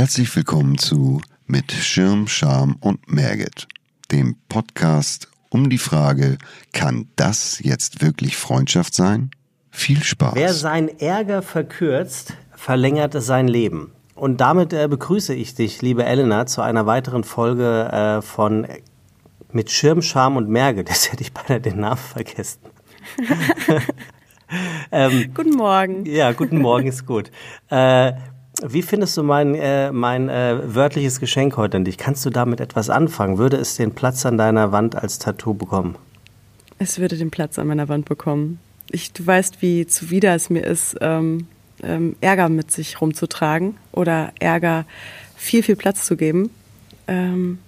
Herzlich willkommen zu Mit Schirm, Scham und Merget, dem Podcast um die Frage, kann das jetzt wirklich Freundschaft sein? Viel Spaß. Wer seinen Ärger verkürzt, verlängert sein Leben. Und damit äh, begrüße ich dich, liebe Elena, zu einer weiteren Folge äh, von Mit Schirm, Scham und Merget. Das hätte ich beinahe den Namen vergessen. ähm, guten Morgen. Ja, guten Morgen ist gut. Äh, wie findest du mein, äh, mein äh, wörtliches Geschenk heute an dich? Kannst du damit etwas anfangen? Würde es den Platz an deiner Wand als Tattoo bekommen? Es würde den Platz an meiner Wand bekommen. Ich, du weißt, wie zuwider es mir ist, ähm, ähm, Ärger mit sich rumzutragen oder Ärger viel, viel Platz zu geben. Ähm,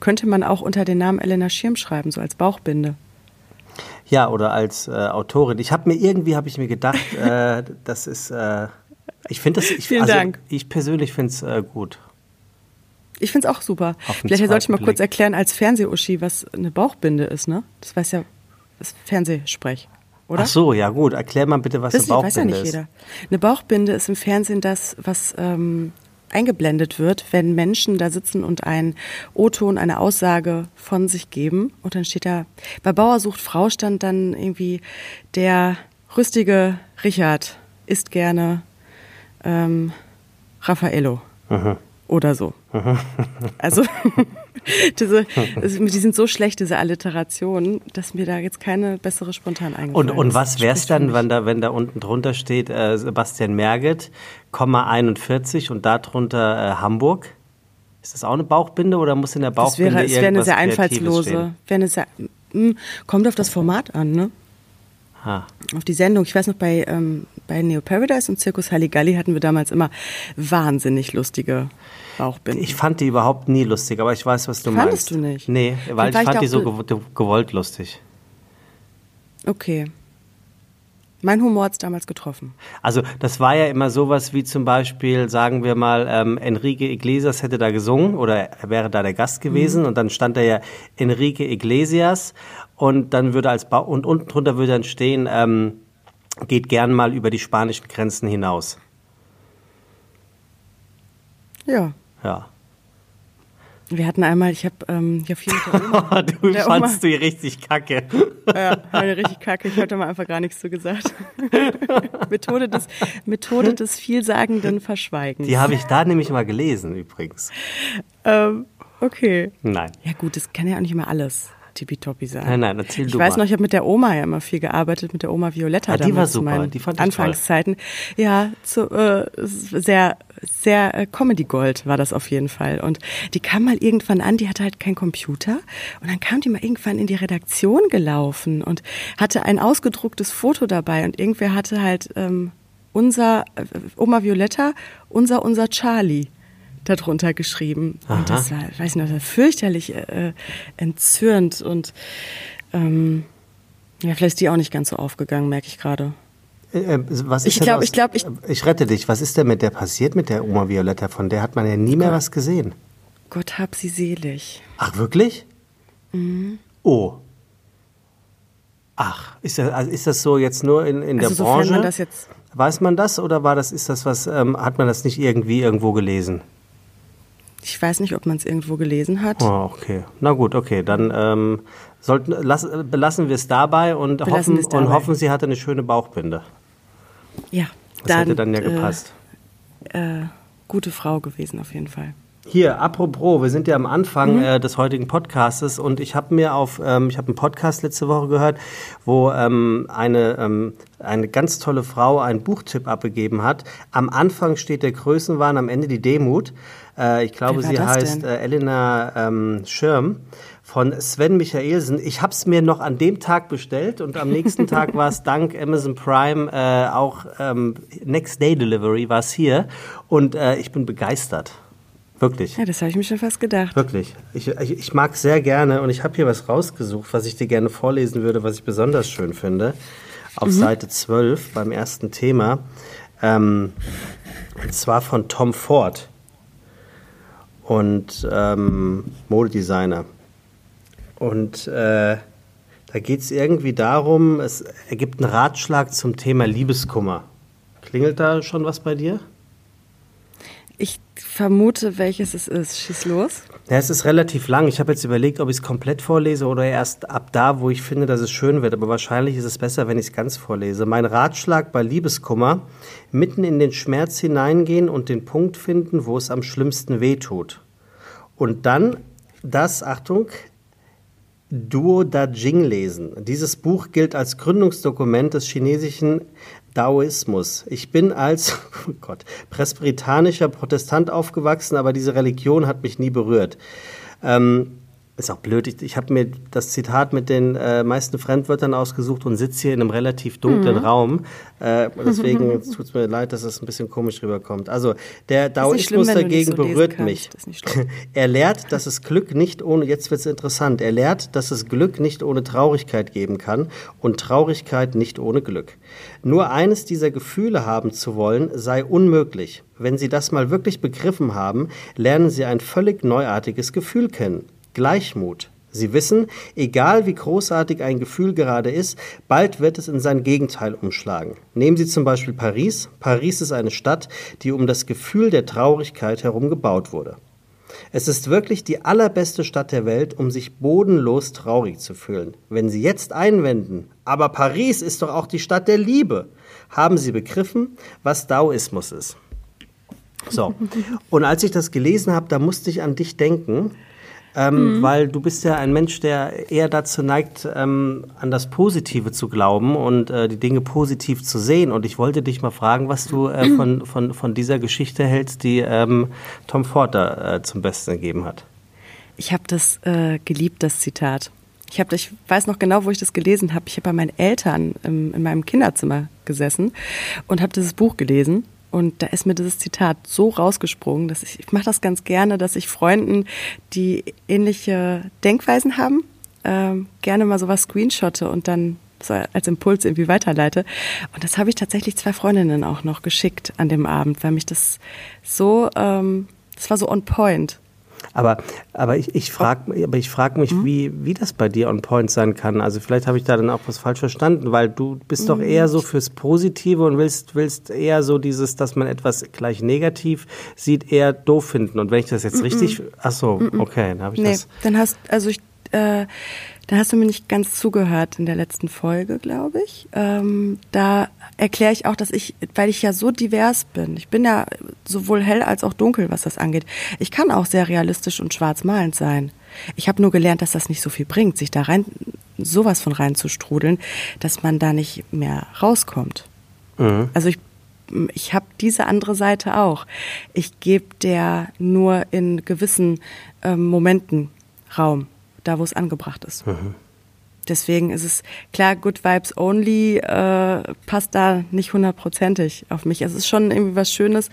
könnte man auch unter den Namen Elena Schirm schreiben, so als Bauchbinde. Ja, oder als äh, Autorin. Ich habe mir irgendwie, habe ich mir gedacht, äh, das ist äh, ich finde das. Ich, Vielen also, Dank. Ich persönlich finde es äh, gut. Ich finde es auch super. Vielleicht sollte ich mal Blick. kurz erklären als Fernsehuschi, was eine Bauchbinde ist, ne? Das weiß ja das Fernsehsprech, oder? Ach so, ja gut. Erklär mal bitte, was Wisst eine Bauchbinde weiß ja nicht ist. Jeder. Eine Bauchbinde ist im Fernsehen das, was ähm, eingeblendet wird, wenn Menschen da sitzen und ein O-Ton, eine Aussage von sich geben. Und dann steht da, bei Bauer sucht Frau stand dann irgendwie der rüstige Richard isst gerne ähm, Raffaello oder so. Also diese, die sind so schlecht, diese Alliterationen, dass mir da jetzt keine bessere spontan eingefallen Und, und was wäre es dann, wenn da, wenn da unten drunter steht äh, Sebastian Merget, Komma 41 und darunter äh, Hamburg? Ist das auch eine Bauchbinde oder muss in der Das Bauchbinde wäre, es wäre eine irgendwas sehr einfallslose, wäre eine sehr, mh, kommt auf das Format an, ne? Auf die Sendung. Ich weiß noch, bei, ähm, bei Neo Paradise und Zirkus Halligalli hatten wir damals immer wahnsinnig lustige Bauchbinden. Ich fand die überhaupt nie lustig, aber ich weiß, was du Fandest meinst. du nicht? Nee, weil ich fand die so gewollt lustig. okay. Mein Humor hat's damals getroffen. Also das war ja immer sowas wie zum Beispiel, sagen wir mal, ähm, Enrique Iglesias hätte da gesungen oder er wäre da der Gast gewesen und dann stand da ja Enrique Iglesias und dann würde als ba und unten drunter würde dann stehen, ähm, geht gern mal über die spanischen Grenzen hinaus. Ja. Ja. Wir hatten einmal, ich habe ähm, ja viel mit der Oma. du der fandst die richtig kacke. Ja, eine richtig kacke. Ich hatte mal einfach gar nichts zu gesagt. Methode des, Methode des vielsagenden Verschweigens. Die habe ich da nämlich mal gelesen übrigens. Ähm, okay. Nein. Ja gut, das kann ja auch nicht immer alles tippitoppi sein. Nein, nein, erzähl ich du weiß mal. noch, ich habe mit der Oma ja immer viel gearbeitet, mit der Oma Violetta Ah, die war super, die fand ich toll. Anfangszeiten. Ja, zu, äh, sehr, sehr äh, Comedy Gold war das auf jeden Fall. Und die kam mal irgendwann an, die hatte halt keinen Computer und dann kam die mal irgendwann in die Redaktion gelaufen und hatte ein ausgedrucktes Foto dabei und irgendwer hatte halt ähm, unser äh, Oma Violetta, unser unser Charlie darunter geschrieben. Aha. Und das war, weiß ich noch, fürchterlich äh, entzürnt und ähm, ja, vielleicht ist die auch nicht ganz so aufgegangen, merke ich gerade. Äh, äh, was ist Ich denn glaub- aus- ich glaub, ich- ich rette dich. Was ist denn mit der passiert mit der Oma Violetta? Von der hat man ja nie mehr was gesehen. Gott hab sie selig. Ach, wirklich? Mhm. Oh. Ach, ist das, also ist das so jetzt nur in, in der Also Branche? man das jetzt- Weiß man das oder war das, ist das was, ähm, hat man das nicht irgendwie irgendwo gelesen? Ich weiß nicht, ob man es irgendwo gelesen hat. Oh, okay. Na gut, okay. Dann ähm, sollten, lass, belassen wir es dabei und, Belassen hoffen, dabei. und hoffen, sie hatte eine schöne Bauchbinde. Ja, Das hätte dann ja äh, gepasst. Äh, gute Frau gewesen auf jeden Fall. Hier, apropos, wir sind ja am Anfang Mhm. äh, des heutigen Podcastes und ich habe mir auf, ähm, ich habe einen Podcast letzte Woche gehört, wo ähm, eine, ähm, eine ganz tolle Frau einen Buchtipp abgegeben hat. Am Anfang steht der Größenwahn, am Ende die Demut. Äh, ich glaube, sie heißt äh, Elena ähm, Schirm von Sven Michaelsen. Ich habe es mir noch an dem Tag bestellt und am nächsten Tag war es dank Amazon Prime äh, auch ähm, Next Day Delivery war es hier und äh, ich bin begeistert. Wirklich. Ja, das habe ich mir schon fast gedacht. Wirklich. Ich, ich, ich mag sehr gerne und ich habe hier was rausgesucht, was ich dir gerne vorlesen würde, was ich besonders schön finde. Auf Seite 12 beim ersten Thema. Ähm, und zwar von Tom Ford und ähm, Modedesigner. Und äh, da geht es irgendwie darum, es ergibt einen Ratschlag zum Thema Liebeskummer. Klingelt da schon was bei dir? Ich vermute, welches es ist. Schieß los. Ja, es ist relativ lang. Ich habe jetzt überlegt, ob ich es komplett vorlese oder erst ab da, wo ich finde, dass es schön wird. Aber wahrscheinlich ist es besser, wenn ich es ganz vorlese. Mein Ratschlag bei Liebeskummer, mitten in den Schmerz hineingehen und den Punkt finden, wo es am schlimmsten wehtut. Und dann das, Achtung, Duo Da Jing lesen. Dieses Buch gilt als Gründungsdokument des chinesischen Daoismus. Ich bin als oh Gott, presbyterianischer Protestant aufgewachsen, aber diese Religion hat mich nie berührt. Ähm, ist auch blöd. Ich, ich habe mir das Zitat mit den äh, meisten Fremdwörtern ausgesucht und sitze hier in einem relativ dunklen mhm. Raum. Äh, deswegen tut es mir leid, dass es ein bisschen komisch rüberkommt. Also der Daoismus dagegen so berührt mich. er lehrt, dass es Glück nicht ohne, jetzt wird es interessant, er lehrt, dass es Glück nicht ohne Traurigkeit geben kann und Traurigkeit nicht ohne Glück. Nur eines dieser Gefühle haben zu wollen, sei unmöglich. Wenn Sie das mal wirklich begriffen haben, lernen Sie ein völlig neuartiges Gefühl kennen. Gleichmut. Sie wissen, egal wie großartig ein Gefühl gerade ist, bald wird es in sein Gegenteil umschlagen. Nehmen Sie zum Beispiel Paris. Paris ist eine Stadt, die um das Gefühl der Traurigkeit herum gebaut wurde. Es ist wirklich die allerbeste Stadt der Welt, um sich bodenlos traurig zu fühlen. Wenn Sie jetzt einwenden, aber Paris ist doch auch die Stadt der Liebe, haben Sie begriffen, was Daoismus ist. So, und als ich das gelesen habe, da musste ich an dich denken, ähm, mhm. weil du bist ja ein Mensch, der eher dazu neigt, ähm, an das Positive zu glauben und äh, die Dinge positiv zu sehen. Und ich wollte dich mal fragen, was du äh, von, von, von dieser Geschichte hältst, die ähm, Tom Ford da äh, zum Besten gegeben hat. Ich habe das äh, geliebt, das Zitat. Ich, hab, ich weiß noch genau, wo ich das gelesen habe. Ich habe bei meinen Eltern im, in meinem Kinderzimmer gesessen und habe dieses Buch gelesen und da ist mir dieses Zitat so rausgesprungen, dass ich, ich mache das ganz gerne, dass ich Freunden, die ähnliche Denkweisen haben, ähm, gerne mal sowas screenshotte und dann so als Impuls irgendwie weiterleite. Und das habe ich tatsächlich zwei Freundinnen auch noch geschickt an dem Abend, weil mich das so, ähm, das war so on point. Aber, aber ich, ich frage aber ich frag mich, mhm. wie, wie das bei dir on point sein kann. Also vielleicht habe ich da dann auch was falsch verstanden, weil du bist mhm. doch eher so fürs Positive und willst, willst eher so dieses, dass man etwas gleich negativ sieht, eher doof finden. Und wenn ich das jetzt mhm. richtig, ach so, okay, dann habe ich nee, das. Dann hast, also ich, äh, da hast du mir nicht ganz zugehört in der letzten Folge, glaube ich. Ähm, da erkläre ich auch, dass ich, weil ich ja so divers bin, ich bin ja sowohl hell als auch dunkel, was das angeht. Ich kann auch sehr realistisch und schwarzmalend sein. Ich habe nur gelernt, dass das nicht so viel bringt, sich da rein sowas von reinzustrudeln, dass man da nicht mehr rauskommt. Mhm. Also ich ich habe diese andere Seite auch. Ich gebe der nur in gewissen ähm, Momenten Raum da wo es angebracht ist. Mhm. Deswegen ist es klar, Good Vibes Only äh, passt da nicht hundertprozentig auf mich. Es ist schon irgendwie was Schönes,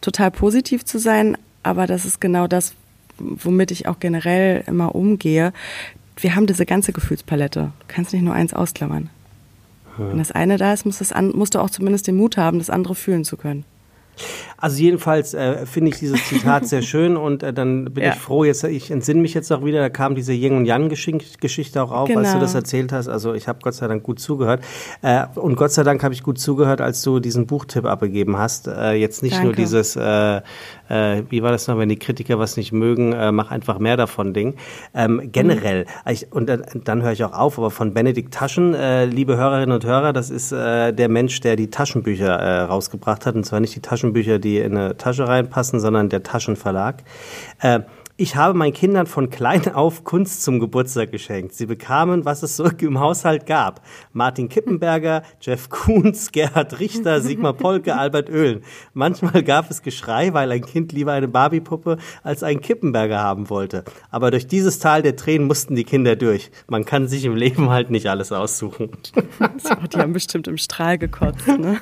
total positiv zu sein, aber das ist genau das, womit ich auch generell immer umgehe. Wir haben diese ganze Gefühlspalette. Du kannst nicht nur eins ausklammern. Mhm. Wenn das eine da ist, muss das an, musst du auch zumindest den Mut haben, das andere fühlen zu können. Also jedenfalls äh, finde ich dieses Zitat sehr schön und äh, dann bin ja. ich froh, jetzt ich entsinne mich jetzt auch wieder, da kam diese Yin und Yang Geschichte auch auf, genau. als du genau. das erzählt hast. Also ich habe Gott sei Dank gut zugehört äh, und Gott sei Dank habe ich gut zugehört, als du diesen Buchtipp abgegeben hast. Äh, jetzt nicht Danke. nur dieses äh, äh, wie war das noch, wenn die Kritiker was nicht mögen, äh, mach einfach mehr davon Ding. Ähm, generell, mhm. ich, und dann, dann höre ich auch auf, aber von Benedikt Taschen, äh, liebe Hörerinnen und Hörer, das ist äh, der Mensch, der die Taschenbücher äh, rausgebracht hat, und zwar nicht die Taschenbücher, die in eine Tasche reinpassen, sondern der Taschenverlag. Äh, ich habe meinen Kindern von klein auf Kunst zum Geburtstag geschenkt. Sie bekamen, was es so im Haushalt gab. Martin Kippenberger, Jeff Koons, Gerhard Richter, Sigmar Polke, Albert Oehlen. Manchmal gab es Geschrei, weil ein Kind lieber eine Barbiepuppe als einen Kippenberger haben wollte. Aber durch dieses Tal der Tränen mussten die Kinder durch. Man kann sich im Leben halt nicht alles aussuchen. So, die haben bestimmt im Strahl gekotzt, ne?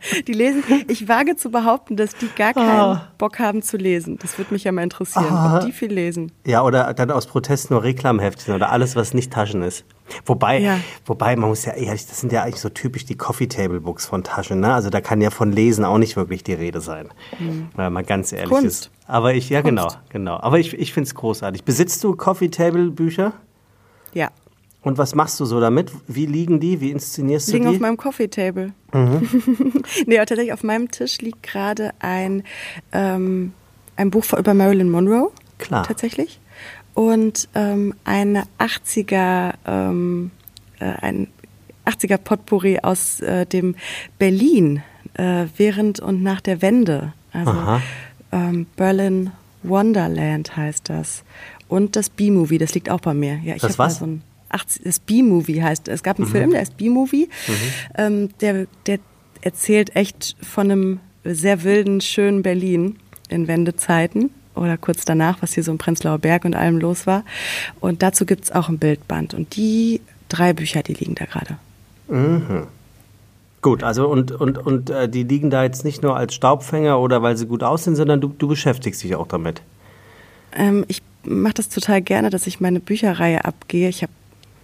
Die lesen, ich wage zu behaupten, dass die gar keinen ah. Bock haben zu lesen. Das würde mich ja mal interessieren, ah. ob die viel lesen. Ja, oder dann aus Protest nur Reklamheftchen oder alles, was nicht Taschen ist. Wobei, ja. wobei, man muss ja ehrlich, das sind ja eigentlich so typisch die Coffee Table Books von Taschen, ne? Also da kann ja von Lesen auch nicht wirklich die Rede sein. Mhm. Wenn man ganz ehrlich Kunst. ist. Aber ich, ja, Kunst. genau, genau. Aber ich, ich finde es großartig. Besitzt du Coffee Table Bücher? Ja. Und was machst du so damit? Wie liegen die? Wie inszenierst liegen du die? auf meinem Coffee Table. Mhm. nee, tatsächlich auf meinem Tisch liegt gerade ein, ähm, ein Buch über Marilyn Monroe. Klar. Tatsächlich. Und ähm, eine 80er, ähm, äh, ein 80er Potpourri aus äh, dem Berlin äh, während und nach der Wende. Also ähm, Berlin Wonderland heißt das. Und das B-Movie, das liegt auch bei mir. Ja, ich das was? Da so ein 80, das B-Movie heißt. Es gab einen mhm. Film, der ist B-Movie. Mhm. Ähm, der, der erzählt echt von einem sehr wilden, schönen Berlin in Wendezeiten oder kurz danach, was hier so im Prenzlauer Berg und allem los war. Und dazu gibt es auch ein Bildband. Und die drei Bücher, die liegen da gerade. Mhm. Gut, also und, und, und äh, die liegen da jetzt nicht nur als Staubfänger oder weil sie gut aussehen, sondern du, du beschäftigst dich auch damit. Ähm, ich mache das total gerne, dass ich meine Bücherreihe abgehe. Ich habe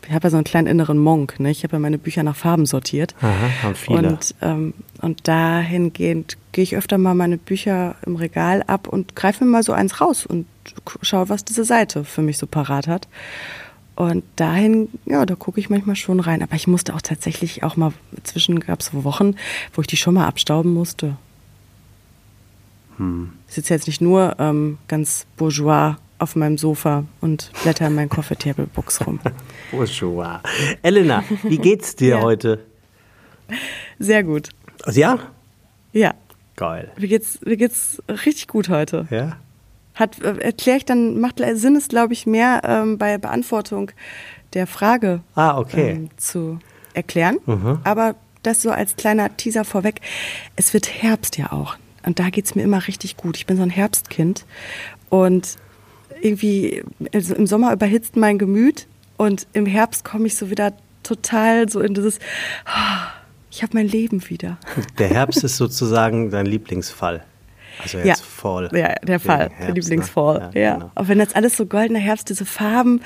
ich habe ja so einen kleinen inneren Monk, ne? Ich habe ja meine Bücher nach Farben sortiert. Aha, haben viele. Und, ähm, und dahingehend gehe ich öfter mal meine Bücher im Regal ab und greife mir mal so eins raus und schaue, was diese Seite für mich so parat hat. Und dahin, ja, da gucke ich manchmal schon rein. Aber ich musste auch tatsächlich auch mal, zwischen gab es Wochen, wo ich die schon mal abstauben musste. Hm. Ich sitze jetzt nicht nur ähm, ganz bourgeois auf meinem Sofa und blätter in meinen Coffee Table Books rum. bourgeois. Elena, wie geht's dir ja. heute? Sehr gut. Also ja? Ja. Geil. Wie geht's, wie geht's richtig gut heute? Ja. Hat, äh, erkläre ich dann, macht Sinn es, glaube ich, mehr ähm, bei Beantwortung der Frage ah, okay. ähm, zu erklären. Mhm. Aber das so als kleiner Teaser vorweg. Es wird Herbst ja auch. Und da geht es mir immer richtig gut. Ich bin so ein Herbstkind. Und irgendwie, also im Sommer überhitzt mein Gemüt. Und im Herbst komme ich so wieder total so in dieses, oh, ich habe mein Leben wieder. Der Herbst ist sozusagen dein Lieblingsfall. Also jetzt ja. Fall. Ja, der Fall, Herbst, der Lieblingsfall. Ne? Ja, ja. Genau. Auch wenn jetzt alles so goldener Herbst, diese Farben.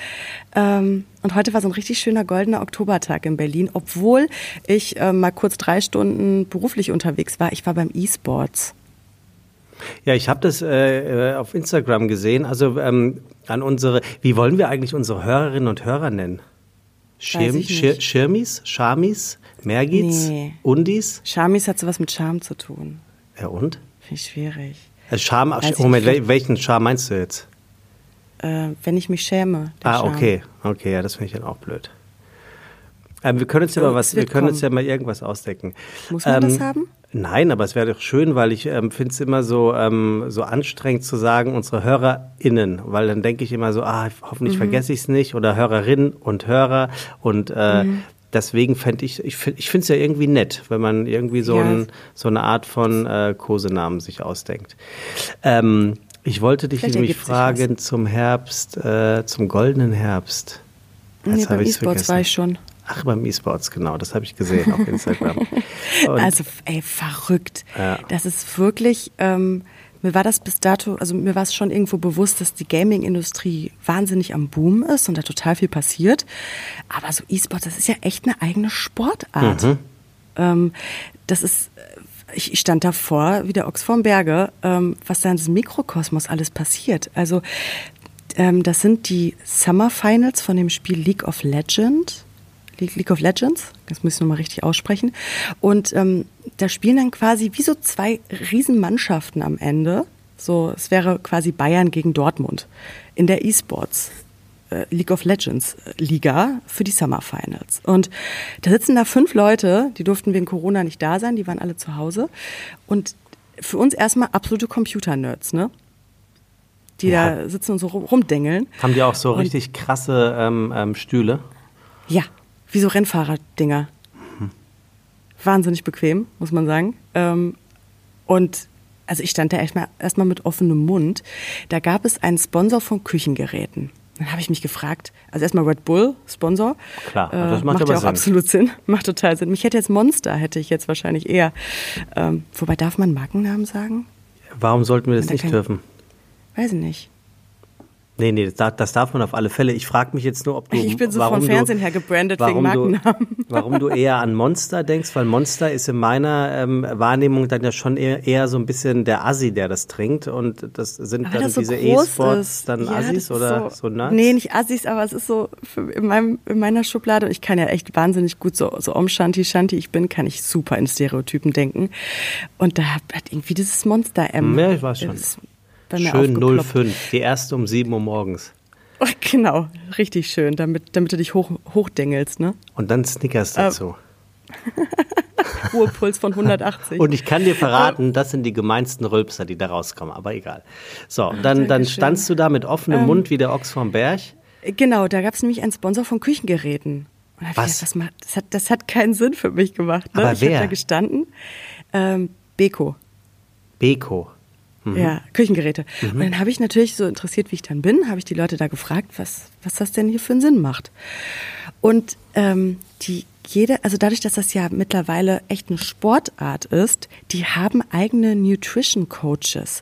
Ähm, und heute war so ein richtig schöner goldener Oktobertag in Berlin, obwohl ich äh, mal kurz drei Stunden beruflich unterwegs war. Ich war beim E-Sports. Ja, ich habe das äh, äh, auf Instagram gesehen. Also ähm, an unsere, wie wollen wir eigentlich unsere Hörerinnen und Hörer nennen? Schirm, Schir Schirmis, Schamis, Mergits, nee. Undis? Schamis hat sowas mit Charme zu tun. Ja und? Finde ich schwierig. Also Scham, also Moment, welchen Charme meinst du jetzt? Äh, wenn ich mich schäme. Ah, Charme. okay, okay, ja, das finde ich dann auch blöd. Ähm, wir können uns ja mal was, wir können uns ja mal irgendwas ausdecken. Muss man ähm, das haben? Nein, aber es wäre doch schön, weil ich ähm, finde es immer so, ähm, so anstrengend zu sagen, unsere HörerInnen, weil dann denke ich immer so, ah, hoffentlich mhm. vergesse ich es nicht oder Hörerinnen und Hörer und äh, mhm deswegen fände ich, ich finde ich es ja irgendwie nett, wenn man irgendwie so, ja. ein, so eine Art von äh, Kosenamen sich ausdenkt. Ähm, ich wollte dich nämlich fragen zum Herbst, äh, zum goldenen Herbst. Jetzt nee, beim E-Sports war ich schon. Ach, beim E-Sports, genau, das habe ich gesehen auf Instagram. also, ey, verrückt. Ja. Das ist wirklich, ähm, mir war das bis dato, also mir war es schon irgendwo bewusst, dass die Gaming-Industrie wahnsinnig am Boom ist und da total viel passiert. Aber so E-Sport, das ist ja echt eine eigene Sportart. Mhm. Ähm, das ist, ich, ich stand davor, wie der Ochs vorm Berge, ähm, was da in diesem Mikrokosmos alles passiert. Also, ähm, das sind die Summer Finals von dem Spiel League of Legends. League of Legends, das muss ich nochmal richtig aussprechen. Und ähm, da spielen dann quasi wie so zwei Riesenmannschaften am Ende. So, es wäre quasi Bayern gegen Dortmund in der E-Sports. Äh, League of Legends äh, Liga für die Summer Finals. Und da sitzen da fünf Leute, die durften wegen Corona nicht da sein, die waren alle zu Hause. Und für uns erstmal absolute Computer-Nerds, ne? Die ja. da sitzen und so rumdengeln. Haben die auch so und richtig krasse ähm, ähm, Stühle? Ja, wie so Rennfahrerdinger. Mhm. Wahnsinnig bequem, muss man sagen. Ähm, und also ich stand da erstmal erst mit offenem Mund. Da gab es einen Sponsor von Küchengeräten. Dann habe ich mich gefragt, also erstmal Red Bull, Sponsor. Klar, äh, das macht, macht ja auch Sinn. absolut Sinn. Macht total Sinn. Mich hätte jetzt Monster, hätte ich jetzt wahrscheinlich eher. Ähm, wobei darf man Markennamen sagen? Warum sollten wir das nicht dürfen? Weiß ich nicht. Nee, nee, das, das darf man auf alle Fälle. Ich frage mich jetzt nur, ob du. Ich bin so vom du- Fernsehen her gebrandet wegen warum Markennamen. Du, warum du eher an Monster denkst, weil Monster ist in meiner ähm, Wahrnehmung dann ja schon eher, eher so ein bisschen der Assi, der das trinkt. Und das sind Weil dann das so diese E-Sports dann Ja, Assis oder so, Nerds? Nee, nicht Assis, aber es ist so in, meinem, in meiner Schublade. Ich kann ja echt wahnsinnig gut so, so Om Shanti Shanti ich bin, kann ich super in Stereotypen denken. Und da hat irgendwie dieses Monster M. Ja, ich weiß schon. ist bei mir Schön aufgeploppt. 05, die erste um 7 Uhr morgens. Genau, richtig schön, damit, damit du dich hoch, hochdengelst, ne? Und dann Snickers Äh, dazu. Ruhepuls von 180. Und ich kann dir verraten, das sind die gemeinsten Rülpser, die da rauskommen, aber egal. So, dann, dann standst du da mit offenem Mund wie der Ochs vom Berg. Genau, da gab es nämlich einen Sponsor von Küchengeräten. Und da hab ich Was? gedacht, was macht, das, hat, das hat keinen Sinn für mich gemacht. Ne? Aber ich wer? habe da gestanden. Ähm, Beko. Beko. Mhm. Ja, Küchengeräte. Und dann habe ich natürlich so interessiert, wie ich dann bin, habe ich die Leute da gefragt, was, was das denn hier für einen Sinn macht. Und ähm, die jede, also dadurch, dass das ja mittlerweile echt eine Sportart ist, die haben eigene Nutrition Coaches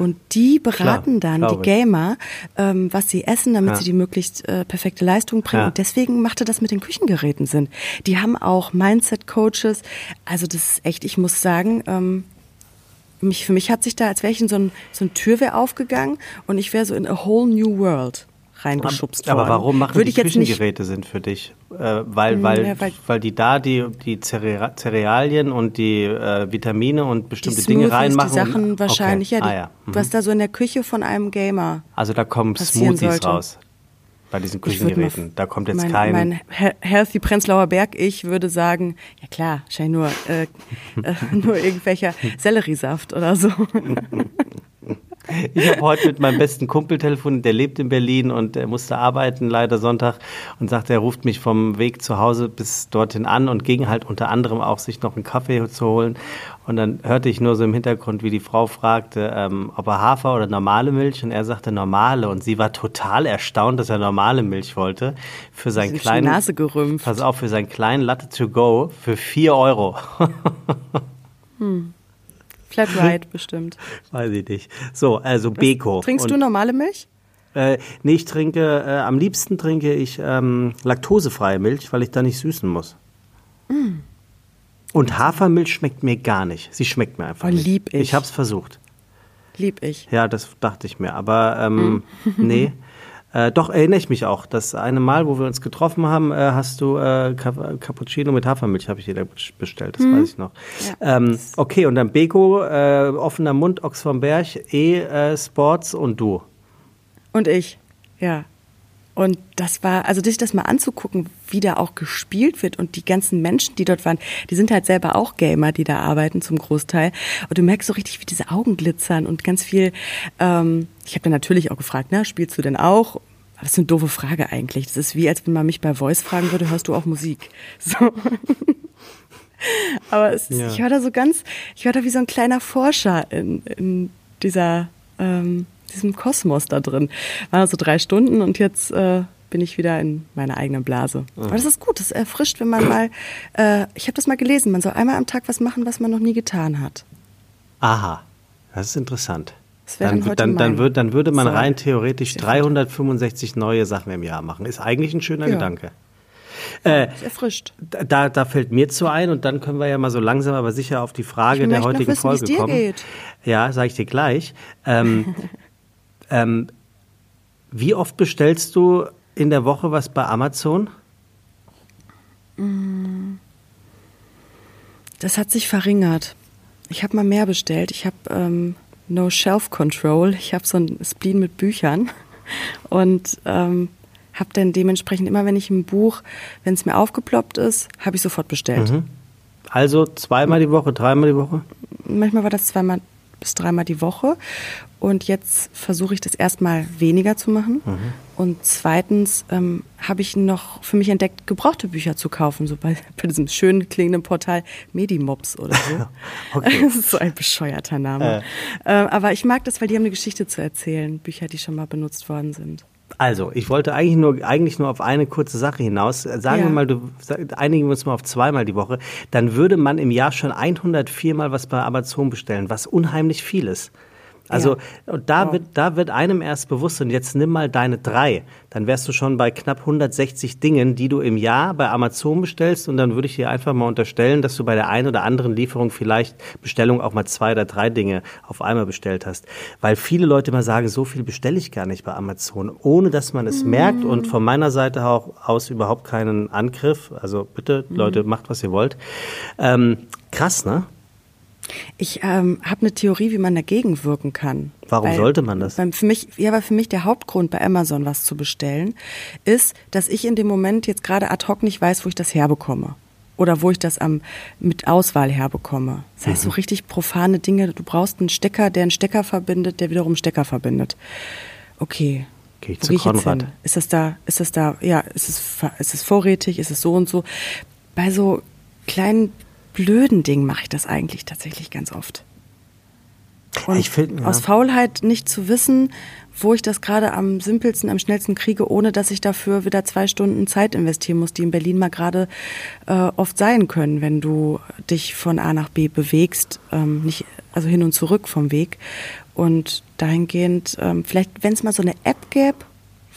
und die beraten dann die. Gamer, ähm, was sie essen, damit Ja. sie die möglichst äh, perfekte Leistung bringen. Ja. Und deswegen machte das mit den Küchengeräten Sinn. Die haben auch Mindset Coaches. Also das ist echt, ich muss sagen, ähm, mich, für mich hat sich da, als wäre ich in so ein, so ein Türwehr aufgegangen und ich wäre so in a whole new world reingeschubst Aber worden. warum machen Würde die Küchengeräte sind für dich? Äh, weil, weil, ja, weil- weil die da die, die Cere- Cerealien und die äh, Vitamine und die bestimmte Dinge Smoothies, reinmachen? die Sachen und- wahrscheinlich, okay. ja, die, ah, ja. Mhm. was da so in der Küche von einem Gamer Also da kommen Smoothies sollte. raus bei diesen Küchengeräten. Da kommt jetzt mein, kein... Mein He- Healthy Prenzlauer Berg, ich würde sagen, ja klar, wahrscheinlich nur, äh, nur irgendwelcher Selleriesaft oder so. Ich habe heute mit meinem besten Kumpel telefoniert, der lebt in Berlin und er musste arbeiten, leider Sonntag, und sagte, er ruft mich vom Weg zu Hause bis dorthin an und ging halt unter anderem auch sich noch einen Kaffee zu holen. Und dann hörte ich nur so im Hintergrund, wie die Frau fragte, ähm, ob er Hafer oder normale Milch und er sagte normale und sie war total erstaunt, dass er normale Milch wollte für seinen kleinen Nase gerümpft. Pass auf, für seinen kleinen Latte to go für 4 Euro. Flat White bestimmt. Weiß ich nicht. So, also Beko. Trinkst Und- du normale Milch? Äh, nee, ich trinke, äh, am liebsten trinke ich ähm, laktosefreie Milch, weil ich da nicht süßen muss. Mm. Und Hafermilch schmeckt mir gar nicht. Sie schmeckt mir einfach Oh, nicht. lieb ich. Ich habe es versucht. Lieb ich. Ja, das dachte ich mir. Aber ähm, Mm. nee. Äh, doch erinnere ich mich auch. Das eine Mal, wo wir uns getroffen haben, äh, hast du äh, Ca- Cappuccino mit Hafermilch, habe ich dir da bestellt. Das weiß ich noch. Ja. Ähm, okay, und dann Beko, äh, offener Mund, Ochs vom Berg, E-Sports und du. Und ich, ja. Und das war, also sich das mal anzugucken, wie da auch gespielt wird und die ganzen Menschen, die dort waren, die sind halt selber auch Gamer, die da arbeiten zum Großteil. Und du merkst so richtig, wie diese Augen glitzern und ganz viel. Ähm, ich habe dann natürlich auch gefragt, na, spielst du denn auch? Das ist eine doofe Frage eigentlich. Das ist wie, als wenn man mich bei Voice fragen würde, hörst du auch Musik? So. Aber ist- Ja. ich war da so ganz, ich war da wie so ein kleiner Forscher in, in dieser, ähm, diesem Kosmos da drin. Waren so drei Stunden und jetzt äh, bin ich wieder in meiner eigenen Blase. Aber das ist gut, das erfrischt, wenn man mal, äh, ich habe das mal gelesen, man soll einmal am Tag was machen, was man noch nie getan hat. Aha, das ist interessant. Das Dann, dann dann, dann, würd, dann würde man Soll. rein theoretisch Sehr 365 neue Sachen im Jahr machen. Ist eigentlich ein schöner Ja. Gedanke. Äh, erfrischt. da, da fällt mir zu ein und dann können wir ja mal so langsam aber sicher auf die Frage der heutigen wissen, Folge kommen. geht. Ja, sage ich dir gleich. Ähm, ähm, wie oft bestellst du in der Woche was bei Amazon? Das hat sich verringert. Ich habe mal mehr bestellt. Ich habe ähm, No Shelf Control. Ich habe so ein Spleen mit Büchern und ähm, habe dann dementsprechend immer, wenn ich ein Buch, wenn es mir aufgeploppt ist, habe ich sofort bestellt. Also zweimal die Woche, dreimal die Woche? Manchmal war das zweimal bis dreimal die Woche. Und jetzt versuche ich das erstmal weniger zu machen. Und zweitens ähm, habe ich noch für mich entdeckt, gebrauchte Bücher zu kaufen, so bei, bei diesem schön klingenden Portal Medimops oder so. Okay. Das ist so ein bescheuerter Name. Äh. aber ich mag das, weil die haben eine Geschichte zu erzählen, Bücher, die schon mal benutzt worden sind. Also, ich wollte eigentlich nur, eigentlich nur auf eine kurze Sache hinaus. Sagen Ja. wir mal, du, einigen wir uns mal auf zweimal die Woche. Dann würde man im Jahr schon 104 Mal was bei Amazon bestellen, was unheimlich viel ist. Also Ja. da Wow. wird da wird einem erst bewusst und jetzt nimm mal deine drei, dann wärst du schon bei knapp 160 Dingen, die du im Jahr bei Amazon bestellst und dann würde ich dir einfach mal unterstellen, dass du bei der einen oder anderen Lieferung vielleicht Bestellung auch mal zwei oder drei Dinge auf einmal bestellt hast, weil viele Leute immer sagen, so viel bestelle ich gar nicht bei Amazon, ohne dass man es merkt und von meiner Seite auch aus überhaupt keinen Angriff, also bitte Leute, macht was ihr wollt. Ähm, krass, ne? Ich ähm, habe eine Theorie, wie man dagegen wirken kann. Warum sollte man das? Beim, für mich, ja, weil für mich der Hauptgrund bei Amazon was zu bestellen ist, dass ich in dem Moment jetzt gerade ad hoc nicht weiß, wo ich das herbekomme. Oder wo ich das am, mit Auswahl herbekomme. Das heißt, so Mhm. richtig profane Dinge. Du brauchst einen Stecker, der einen Stecker verbindet, der wiederum einen Stecker verbindet. Okay. Geh ich zu ich Konrad. Ist das da, ist das da, ja, ist es, ist es vorrätig, ist es so und so? Bei so kleinen, blöden Dingen mache ich das eigentlich tatsächlich ganz oft. Und Ich find, ja. aus Faulheit nicht zu wissen, wo ich das gerade am simpelsten, am schnellsten kriege, ohne dass ich dafür wieder zwei Stunden Zeit investieren muss, die in Berlin mal gerade äh, oft sein können, wenn du dich von A nach B bewegst, ähm, nicht, also hin und zurück vom Weg. Und dahingehend, ähm, vielleicht, wenn es mal so eine App gäbe,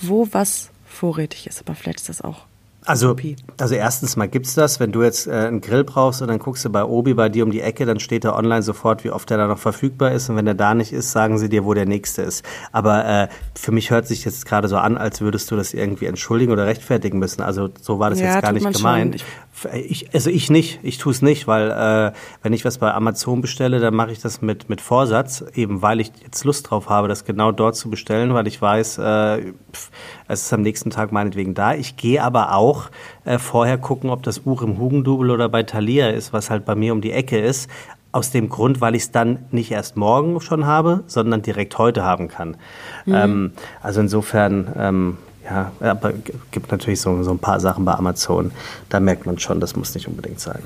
wo was vorrätig ist, aber vielleicht ist das auch. Also, also erstens mal gibt's das, wenn du jetzt äh, einen Grill brauchst und dann guckst du bei Obi bei dir um die Ecke, dann steht da online sofort, wie oft der da noch verfügbar ist und wenn der da nicht ist, sagen sie dir, wo der nächste ist. Aber äh, für mich hört sich jetzt gerade so an, als würdest du das irgendwie entschuldigen oder rechtfertigen müssen. Also so war das Ja, jetzt gar nicht gemeint. Ich- Ich, also ich nicht, ich tue es nicht, weil äh, wenn ich was bei Amazon bestelle, dann mache ich das mit, mit Vorsatz, eben weil ich jetzt Lust drauf habe, das genau dort zu bestellen, weil ich weiß, äh, pf, es ist am nächsten Tag meinetwegen da. Ich gehe aber auch äh, vorher gucken, ob das Buch im Hugendubel oder bei Thalia ist, was halt bei mir um die Ecke ist. Aus dem Grund, weil ich es dann nicht erst morgen schon habe, sondern direkt heute haben kann. Ähm, also insofern, ähm, ja, aber g- gibt natürlich so, so ein paar Sachen bei Amazon. Da merkt man schon, das muss nicht unbedingt sein.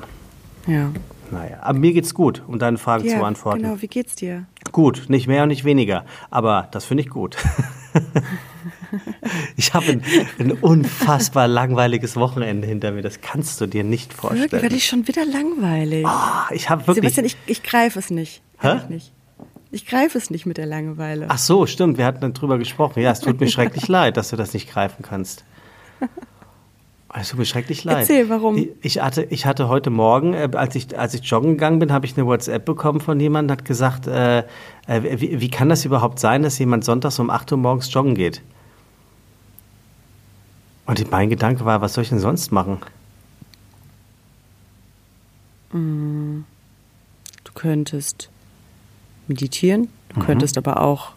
Ja. Naja, aber mir geht's gut, um deine Fragen zu Ja, beantworten. genau. Wie geht's dir? Gut, nicht mehr und nicht weniger. Aber das finde ich gut. ich habe ein, ein unfassbar langweiliges Wochenende hinter mir. Das kannst du dir nicht Wirklich, vorstellen. werde ich schon wieder langweilig. Ah, ich habe wirklich. Sebastian, ich, ich greife es nicht. Hä? Ehrlich nicht. Ich greife es nicht mit der Langeweile. Ach so, stimmt. Wir hatten drüber gesprochen. Ja, es tut mir schrecklich leid, dass du das nicht greifen kannst. Es tut mir schrecklich leid. Erzähl, warum? Ich, hatte, ich hatte heute Morgen, äh, als, ich, als ich joggen gegangen bin, habe ich eine WhatsApp bekommen von jemandem, hat gesagt, äh, äh, wie, wie kann das überhaupt sein, dass jemand sonntags um 8 Uhr morgens joggen geht? Und mein Gedanke war, was soll ich denn sonst machen? Du könntest meditieren, du Mhm. könntest aber auch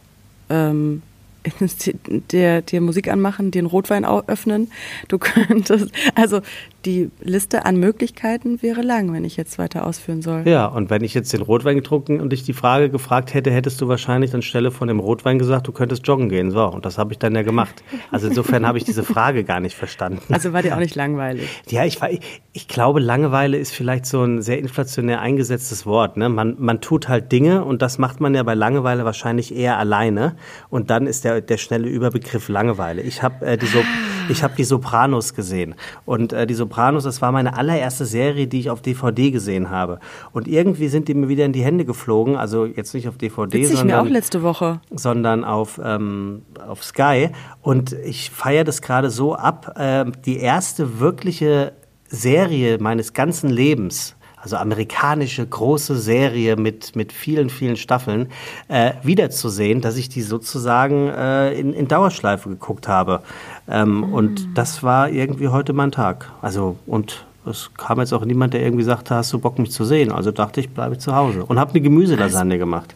ähm, dir, dir Musik anmachen, einen Rotwein öffnen. Du könntest, also die Liste an Möglichkeiten wäre lang, wenn ich jetzt weiter ausführen soll. Ja, und wenn ich jetzt den Rotwein getrunken und dich die Frage gefragt hätte, hättest du wahrscheinlich anstelle von dem Rotwein gesagt, du könntest joggen gehen. So, und das habe ich dann ja gemacht. Also insofern habe ich diese Frage gar nicht verstanden. Also war dir auch nicht langweilig. Ja, ich, war- ich, ich glaube, Langeweile ist vielleicht so ein sehr inflationär eingesetztes Wort. Ne? Man, man tut halt Dinge und das macht man ja bei Langeweile wahrscheinlich eher alleine. Und dann ist der, der schnelle Überbegriff Langeweile. Ich habe äh, die, so ich hab die Sopranos gesehen. Und äh, die Sopranos, das war meine allererste Serie, die ich auf DVD gesehen habe. Und irgendwie sind die mir wieder in die Hände geflogen. Also jetzt nicht auf DVD, Witzig, mir sondern auch letzte Woche. sondern auf, ähm, auf Sky. Und ich feiere das gerade so ab. ähm, die erste wirkliche Serie meines ganzen Lebens, also amerikanische große Serie mit, mit vielen, vielen Staffeln, äh, wiederzusehen, dass ich die sozusagen äh, in, in Dauerschleife geguckt habe. Ähm, Und das war irgendwie heute mein Tag. Also, und es kam jetzt auch niemand, der irgendwie sagte, hast du Bock, mich zu sehen? Also dachte ich, bleibe ich zu Hause. Und habe eine Gemüselasagne gemacht.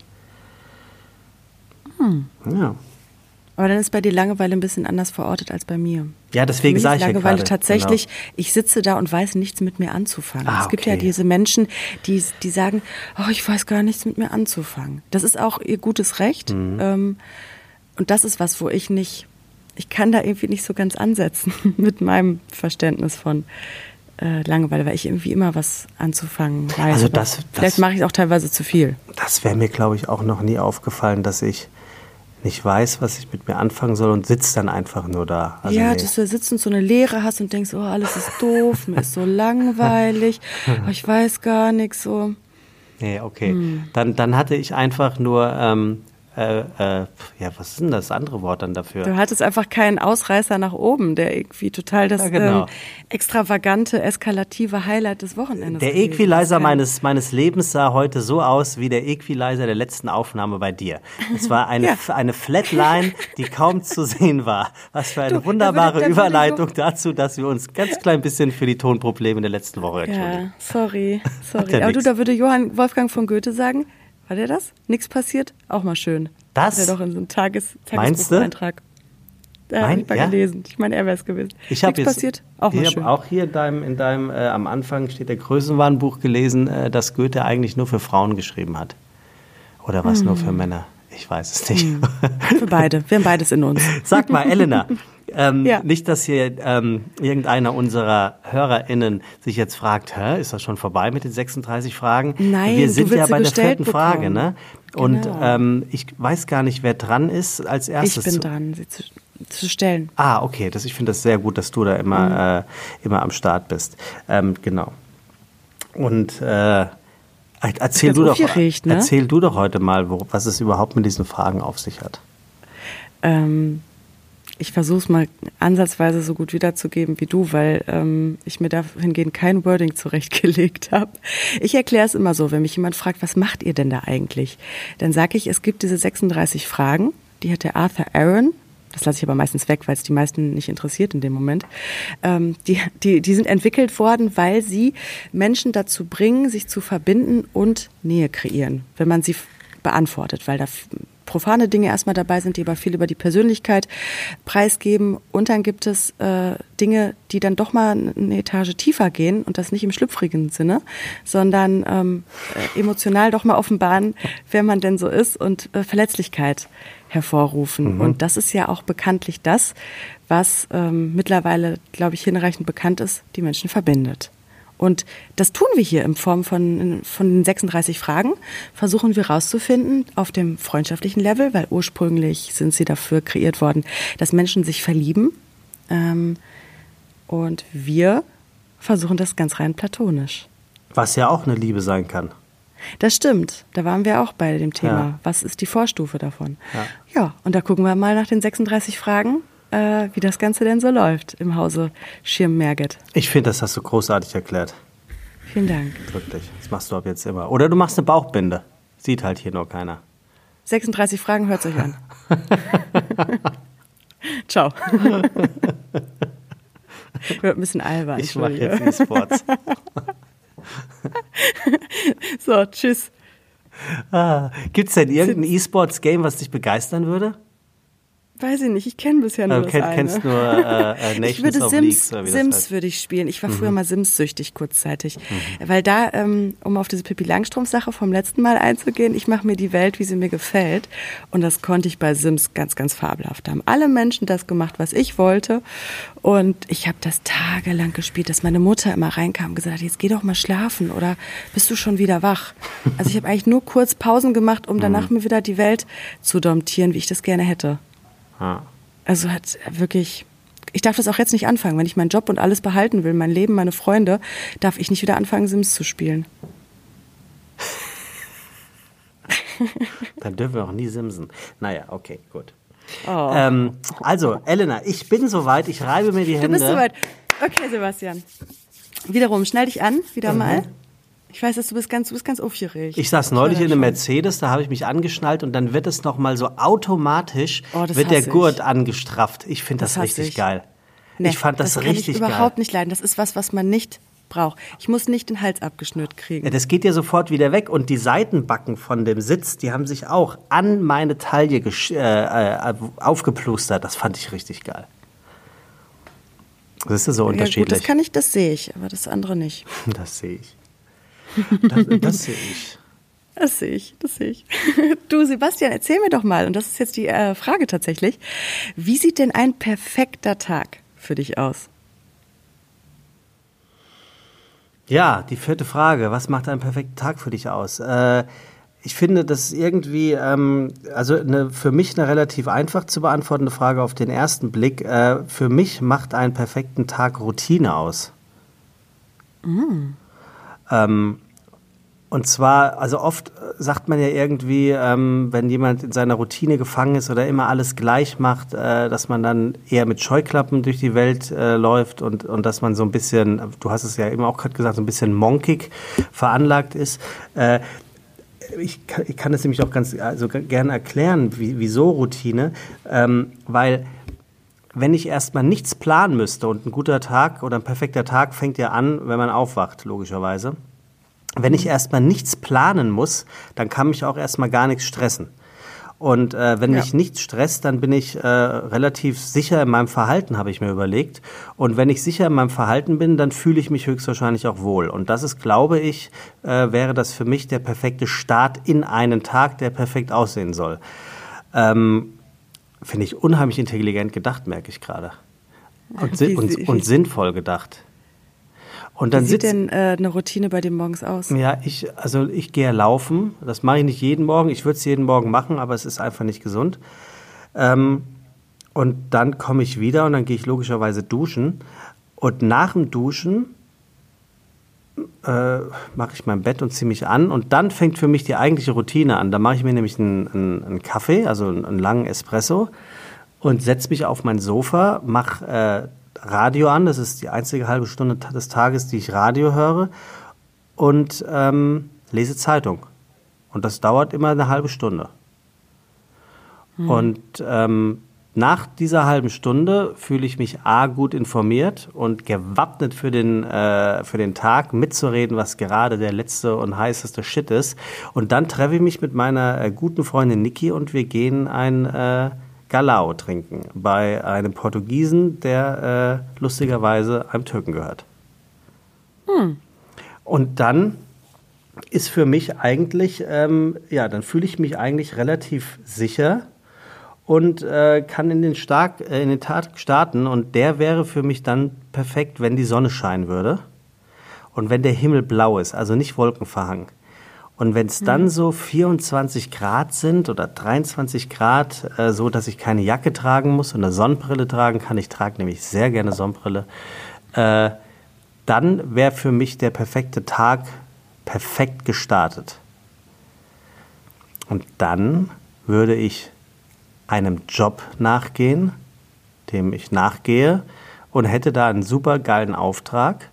Ja. Aber dann ist bei dir Langeweile ein bisschen anders verortet als bei mir. Ja, deswegen sage ich ja Langeweile gerade, tatsächlich, genau. ich sitze da und weiß nichts mit mir anzufangen. Ah, es gibt okay. ja diese Menschen, die, die sagen, oh, ich weiß gar nichts mit mir anzufangen. Das ist auch ihr gutes Recht. Mhm. Ähm, und das ist was, wo ich nicht, ich kann da irgendwie nicht so ganz ansetzen mit meinem Verständnis von äh, Langeweile, weil ich irgendwie immer was anzufangen weiß. Also das- das- vielleicht mache ich auch teilweise zu viel. Das wäre mir, glaube ich, auch noch nie aufgefallen, dass ich nicht weiß, was ich mit mir anfangen soll und sitze dann einfach nur da. Also ja, nee. dass du sitzt und so eine Leere hast und denkst, oh, alles ist doof, mir ist so langweilig, oh, ich weiß gar nichts so. Nee, okay. Hm. Dann, dann hatte ich einfach nur ähm, äh, äh, ja, was ist denn das andere Wort dann dafür? Du hattest einfach keinen Ausreißer nach oben, der irgendwie total das Ja, genau. ähm, extravagante, eskalative Highlight des Wochenendes Der Equalizer meines, meines Lebens sah heute so aus wie der Equalizer der letzten Aufnahme bei dir. Es war eine, Ja. eine Flatline, die kaum zu sehen war. Was für eine Du, wunderbare da Überleitung dazu, dass wir uns ganz klein bisschen für die Tonprobleme der letzten Woche entschuldigen. Ja, sorry, sorry. Aber du, da würde Johann Wolfgang von Goethe sagen, war der das? Nichts passiert? Auch mal schön. Das? Hat er doch in so einem Tages? Tagesbucheintrag. Da habe ich mal ja? gelesen. Ich meine, er wäre es gewesen. Ich habe passiert? Auch mal ich habe auch hier in deinem, in deinem äh, am Anfang steht der Größenwahnbuch gelesen, äh, dass Goethe eigentlich nur für Frauen geschrieben hat. Oder was nur Hm. für Männer? Ich weiß es nicht. Für beide. Wir haben beides in uns. Sag mal, Elena, ähm, Ja. nicht, dass hier ähm, irgendeiner unserer HörerInnen sich jetzt fragt, Hä, ist das schon vorbei mit den 36 Fragen? Nein, Wir sind ja bei der vierten Frage, bekommen. ne? Und Genau. ähm, ich weiß gar nicht, wer dran ist als Ich erstes. bin zu- dran, sie zu, zu stellen. Ah, okay. Das, ich finde das sehr gut, dass du da Mhm. immer, äh, immer am Start bist. Ähm, genau. Und äh, erzähl, du doch, ne? erzähl du doch heute mal, wo, was es überhaupt mit diesen Fragen auf sich hat. Ähm, ich versuche es mal ansatzweise so gut wiederzugeben wie du, weil ähm, ich mir dahingehend kein Wording zurechtgelegt habe. Ich erkläre es immer so, wenn mich jemand fragt, was macht ihr denn da eigentlich? Dann sage ich, es gibt diese 36 Fragen, die hat der Arthur Aaron, das lasse ich aber meistens weg, weil es die meisten nicht interessiert in dem Moment. Ähm, die, die, die sind entwickelt worden, weil sie Menschen dazu bringen, sich zu verbinden und Nähe kreieren, wenn man sie beantwortet, weil da profane Dinge erstmal dabei sind, die aber viel über die Persönlichkeit preisgeben. Und dann gibt es äh, Dinge, die dann doch mal eine Etage tiefer gehen und das nicht im schlüpfrigen Sinne, sondern ähm, äh, emotional doch mal offenbaren, wer man denn so ist und äh, Verletzlichkeit hervorrufen. Und das ist ja auch bekanntlich das, was ähm, mittlerweile, glaube ich, hinreichend bekannt ist, die Menschen verbindet. Und das tun wir hier in Form von, von den 36 Fragen. Versuchen wir rauszufinden auf dem freundschaftlichen Level, weil ursprünglich sind sie dafür kreiert worden, dass Menschen sich verlieben. Ähm, und wir versuchen das ganz rein platonisch. Was ja auch eine Liebe sein kann. Das stimmt. Da waren wir auch bei dem Thema. Ja. Was ist die Vorstufe davon? Ja. ja, und da gucken wir mal nach den 36 Fragen, äh, wie das Ganze denn so läuft im Hause Schirm-Merget. Ich finde, das hast du großartig erklärt. Vielen Dank. Wirklich. Das machst du ab jetzt immer. Oder du machst eine Bauchbinde. Sieht halt hier nur keiner. 36 Fragen hört euch an. Ciao. Wird ein bisschen albern. Ich mache jetzt E-Sports. So, tschüss. ah, Gibt es denn irgendein E-Sports-Game, was dich begeistern würde? Weiß ich nicht, ich kenne bisher nur Du das kenn, eine. kennst nur äh, äh, Nations Ich würde Sims, das Sims heißt. Mhm. würde ich spielen. Ich war früher mal Sims-süchtig kurzzeitig. Weil da, ähm, um auf diese Pippi Langstrumpf-Sache vom letzten Mal einzugehen, ich mache mir die Welt, wie sie mir gefällt. Und das konnte ich bei Sims ganz, ganz fabelhaft. Da haben alle Menschen das gemacht, was ich wollte. Und ich habe das tagelang gespielt, dass meine Mutter immer reinkam und gesagt hat, jetzt geh doch mal schlafen oder bist du schon wieder wach? Also ich habe eigentlich nur kurz Pausen gemacht, um danach mir wieder die Welt zu domptieren, wie ich das gerne hätte. Also hat wirklich. Ich darf das auch jetzt nicht anfangen. Wenn ich meinen Job und alles behalten will, mein Leben, meine Freunde, darf ich nicht wieder anfangen, Sims zu spielen. Dann dürfen wir auch nie simsen. Naja, okay, gut. Oh. Ähm, also, Elena, ich bin soweit. Ich reibe mir die Du Hände. bist soweit. Okay, Sebastian. Wiederum, schnell dich an, wieder mal. Ich weiß, dass du bist ganz, du bist ganz aufgeregt. Ich saß neulich in einem. Mercedes, da habe ich mich angeschnallt und dann wird es noch mal so automatisch Oh, das wird der hasse ich. Gurt angestrafft. Ich finde das, Das richtig ich. geil. Nee, ich fand das, das richtig kann ich überhaupt geil. nicht leiden. Das ist was, was man nicht braucht. Ich muss nicht den Hals abgeschnürt kriegen. Ja, das geht ja sofort wieder weg und die Seitenbacken von dem Sitz, die haben sich auch an meine Taille äh, äh, aufgeplustert. Das fand ich richtig geil. Das ist so ja, gut, unterschiedlich. das kann ich, das sehe ich, aber das andere nicht. das sehe ich. Das, das sehe ich. Das sehe ich, das sehe ich. Du, Sebastian, erzähl mir doch mal, und das ist jetzt die äh, Frage tatsächlich, wie sieht denn ein perfekter Tag für dich aus? Ja, die vierte Frage. Was macht einen perfekten Tag für dich aus? Äh, ich finde, das ist irgendwie, ähm, also eine, für mich eine relativ einfach zu beantwortende Frage auf den ersten Blick. Äh, für mich macht einen perfekten Tag Routine aus. Ähm, und zwar, also oft sagt man ja irgendwie, ähm, wenn jemand in seiner Routine gefangen ist oder immer alles gleich macht, äh, dass man dann eher mit Scheuklappen durch die Welt äh, läuft und, und dass man so ein bisschen, du hast es ja eben auch gerade gesagt, so ein bisschen monkig veranlagt ist. Äh, ich kann, ich kann das nämlich auch ganz also gerne erklären, wie, wieso Routine, ähm, weil wenn ich erstmal nichts planen müsste und ein guter Tag oder ein perfekter Tag fängt ja an, wenn man aufwacht, logischerweise wenn ich erstmal nichts planen muss, dann kann mich auch erstmal gar nichts stressen. Und äh, wenn ja. mich nichts stresst, dann bin ich äh, relativ sicher in meinem Verhalten, habe ich mir überlegt. Und wenn ich sicher in meinem Verhalten bin, dann fühle ich mich höchstwahrscheinlich auch wohl. Und das ist, glaube ich, äh, wäre das für mich der perfekte Start in einen Tag, der perfekt aussehen soll. Ähm, Finde ich unheimlich intelligent gedacht, merke ich gerade. Und, und, und sinnvoll gedacht. Und dann Wie sieht denn äh, eine Routine bei dir morgens aus? Ja, ich, also ich gehe laufen. Das mache ich nicht jeden Morgen. Ich würde es jeden Morgen machen, aber es ist einfach nicht gesund. Ähm, und dann komme ich wieder und dann gehe ich logischerweise duschen. Und nach dem Duschen äh, mache ich mein Bett und ziehe mich an. Und dann fängt für mich die eigentliche Routine an. Da mache ich mir nämlich einen, einen, einen Kaffee, also einen, einen, langen Espresso und setze mich auf mein Sofa, mache äh, Radio an. Das ist die einzige halbe Stunde des Tages, die ich Radio höre. Und ähm, lese Zeitung. Und das dauert immer eine halbe Stunde. Hm. Und ähm, nach dieser halben Stunde fühle ich mich A gut informiert und gewappnet für den, äh, für den Tag mitzureden, was gerade der letzte und heißeste Shit ist. Und dann treffe ich mich mit meiner äh, guten Freundin Niki und wir gehen ein äh, Galao trinken bei einem Portugiesen, der äh, lustigerweise einem Türken gehört. Hm. Und dann ist für mich eigentlich, ähm, ja, dann fühle ich mich eigentlich relativ sicher und äh, kann in den, Stark, äh, in den Tag starten. Und der wäre für mich dann perfekt, wenn die Sonne scheinen würde und wenn der Himmel blau ist, also nicht wolkenverhangen. Und wenn es dann mhm. so 24 Grad sind oder 23 Grad, äh, so dass ich keine Jacke tragen muss und eine Sonnenbrille tragen kann, ich trage nämlich sehr gerne Sonnenbrille, äh, dann wäre für mich der perfekte Tag perfekt gestartet. Und dann würde ich einem Job nachgehen, dem ich nachgehe und hätte da einen super geilen Auftrag,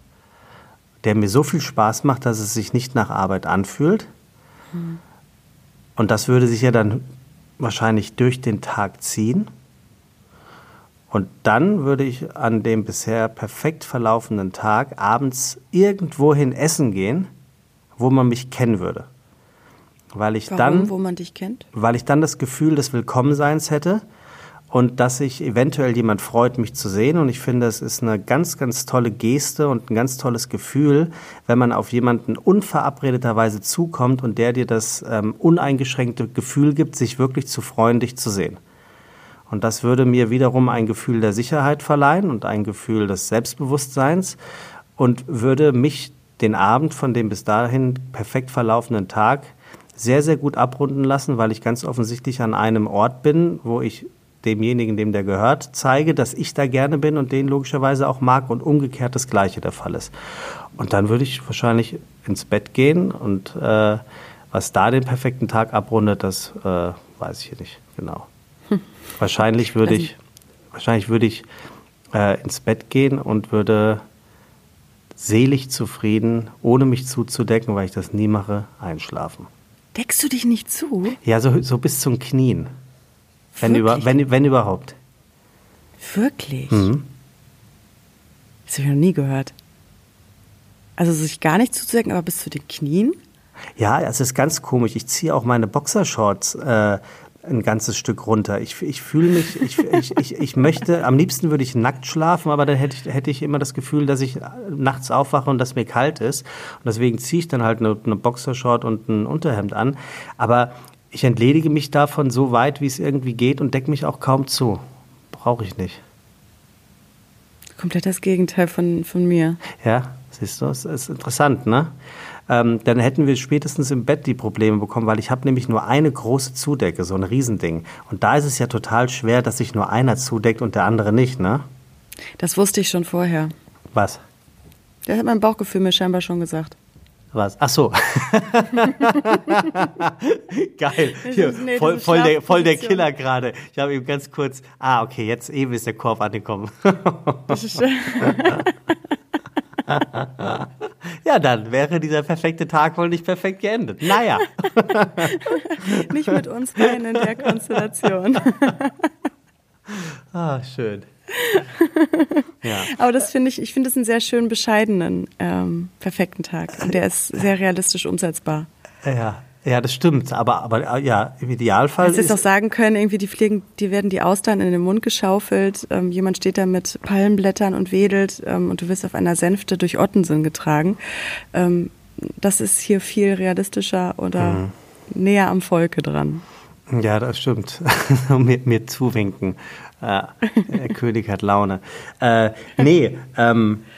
der mir so viel Spaß macht, dass es sich nicht nach Arbeit anfühlt und das würde sich ja dann wahrscheinlich durch den Tag ziehen. Und dann würde ich an dem bisher perfekt verlaufenden Tag abends irgendwohin essen gehen, wo man mich kennen würde. Weil ich Warum, dann, wo man dich kennt? Weil ich dann das Gefühl des Willkommenseins hätte und dass sich eventuell jemand freut, mich zu sehen. Und ich finde, es ist eine ganz, ganz tolle Geste und ein ganz tolles Gefühl, wenn man auf jemanden unverabredeterweise zukommt und der dir das ähm, uneingeschränkte Gefühl gibt, sich wirklich zu freuen, dich zu sehen. Und das würde mir wiederum ein Gefühl der Sicherheit verleihen und ein Gefühl des Selbstbewusstseins und würde mich den Abend von dem bis dahin perfekt verlaufenden Tag sehr, sehr gut abrunden lassen, weil ich ganz offensichtlich an einem Ort bin, wo ich demjenigen, dem der gehört, zeige, dass ich da gerne bin und den logischerweise auch mag und umgekehrt das Gleiche der Fall ist. Und dann würde ich wahrscheinlich ins Bett gehen und äh, was da den perfekten Tag abrundet, das äh, weiß ich nicht genau. Hm. Wahrscheinlich würde ich, wahrscheinlich würde ich äh, ins Bett gehen und würde selig zufrieden, ohne mich zuzudecken, weil ich das nie mache, einschlafen. Deckst du dich nicht zu? Ja, so, so bis zum Knien. Wenn, über, wenn, wenn überhaupt. Wirklich? Mhm. Das habe ich noch nie gehört. Also sich gar nicht zuzudecken, aber bis zu den Knien? Ja, es ist ganz komisch. Ich ziehe auch meine Boxershorts äh, ein ganzes Stück runter. Ich, ich fühle mich, ich, ich, ich, ich möchte, am liebsten würde ich nackt schlafen, aber dann hätte ich, hätte ich immer das Gefühl, dass ich nachts aufwache und dass mir kalt ist. Und deswegen ziehe ich dann halt eine, eine Boxershort und ein Unterhemd an. Aber ich entledige mich davon so weit, wie es irgendwie geht und decke mich auch kaum zu. Brauche ich nicht. Komplett das Gegenteil von, von mir. Ja, siehst du, es ist interessant, ne? Ähm, dann hätten wir spätestens im Bett die Probleme bekommen, weil ich habe nämlich nur eine große Zudecke, so ein Riesending. Und da ist es ja total schwer, dass sich nur einer zudeckt und der andere nicht, ne? Das wusste ich schon vorher. Was? Das hat mein Bauchgefühl mir scheinbar schon gesagt. Was? Ach so. Geil. Hier, voll, voll, der, voll der. Killer gerade. Ich habe eben ganz kurz. Ah, okay, jetzt eben ist der Korb angekommen. Ja, dann wäre dieser perfekte Tag wohl nicht perfekt geendet. Naja. nicht mit uns beiden in der Konstellation. Ah, schön. Ja. Aber das finde ich, ich finde es einen sehr schön bescheidenen, ähm, perfekten Tag. Und der ist sehr realistisch umsetzbar. Ja. Ja, das stimmt. Aber, aber ja, im Idealfall. Sie ist, es auch sagen können, irgendwie die fliegen, die werden die Austern in den Mund geschaufelt, ähm, jemand steht da mit Palmblättern und wedelt ähm, und du wirst auf einer Sänfte durch Ottensen getragen. Ähm, das ist hier viel realistischer oder Mhm. näher am Volke dran. Ja, das stimmt. mir, mir zuwinken. Äh, der König hat Laune. Äh, nee, ähm, äh,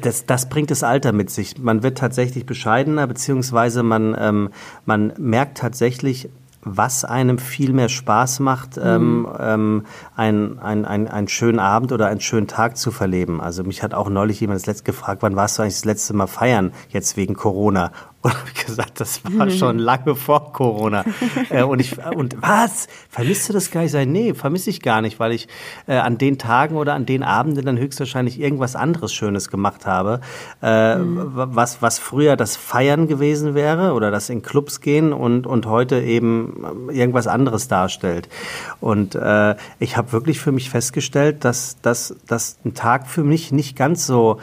das, das bringt das Alter mit sich. Man wird tatsächlich bescheidener, beziehungsweise man, ähm, man merkt tatsächlich, was einem viel mehr Spaß macht, ähm, ähm, ein, ein, ein, einen schönen Abend oder einen schönen Tag zu verleben. Also mich hat auch neulich jemand das letzte gefragt, wann warst du eigentlich das letzte Mal feiern, jetzt wegen Corona? Und habe ich gesagt, das war schon lange vor Corona. äh, und ich und was? Vermisst du das gar nicht? Ich sag, nee, vermisse ich gar nicht, weil ich äh, an den Tagen oder an den Abenden dann höchstwahrscheinlich irgendwas anderes Schönes gemacht habe, äh, was, was früher das Feiern gewesen wäre oder das in Clubs gehen und, und heute eben ähm, irgendwas anderes darstellt. Und äh, ich habe wirklich für mich festgestellt, dass, dass, dass ein Tag für mich nicht ganz so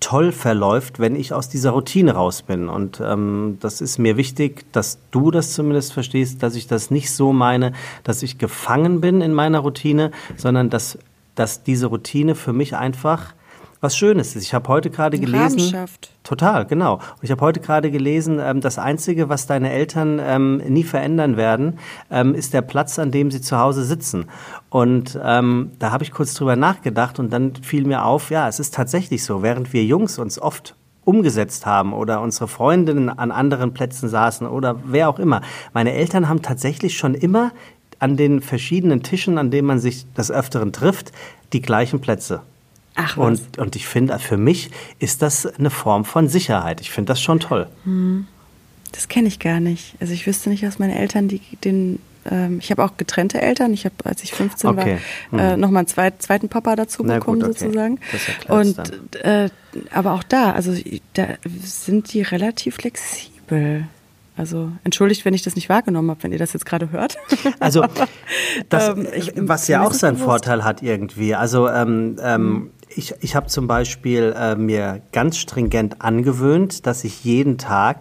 toll verläuft, wenn ich aus dieser Routine raus bin. Und ähm, das ist mir wichtig, dass du das zumindest verstehst, dass ich das nicht so meine, dass ich gefangen bin in meiner Routine, sondern dass, dass diese Routine für mich einfach was Schönes ist. Ich habe heute gerade gelesen. Total, genau. Und ich habe heute gerade gelesen, ähm, das Einzige, was deine Eltern ähm, nie verändern werden, ähm, ist der Platz, an dem sie zu Hause sitzen. Und ähm, da habe ich kurz drüber nachgedacht und dann fiel mir auf, ja, es ist tatsächlich so, während wir Jungs uns oft umgesetzt haben oder unsere Freundinnen an anderen Plätzen saßen oder wer auch immer. Meine Eltern haben tatsächlich schon immer an den verschiedenen Tischen, an denen man sich des Öfteren trifft, die gleichen Plätze. Ach was. Und, und ich finde, für mich ist das eine Form von Sicherheit. Ich finde das schon toll. Das kenne ich gar nicht. Also ich wüsste nicht, dass meine Eltern die, den, ähm, ich habe auch getrennte Eltern. Ich habe, als ich 15 Okay. war, äh, nochmal einen zweit, zweiten Papa dazu Na bekommen gut, okay. sozusagen. Und äh, aber auch da, also da sind die relativ flexibel. Also entschuldigt, wenn ich das nicht wahrgenommen habe, wenn ihr das jetzt gerade hört. Also, das, Ähm, ich- was ja auch seinen bewusst. Vorteil hat irgendwie. Also, ähm, ähm, ich, ich habe zum Beispiel äh, mir ganz stringent angewöhnt, dass ich jeden Tag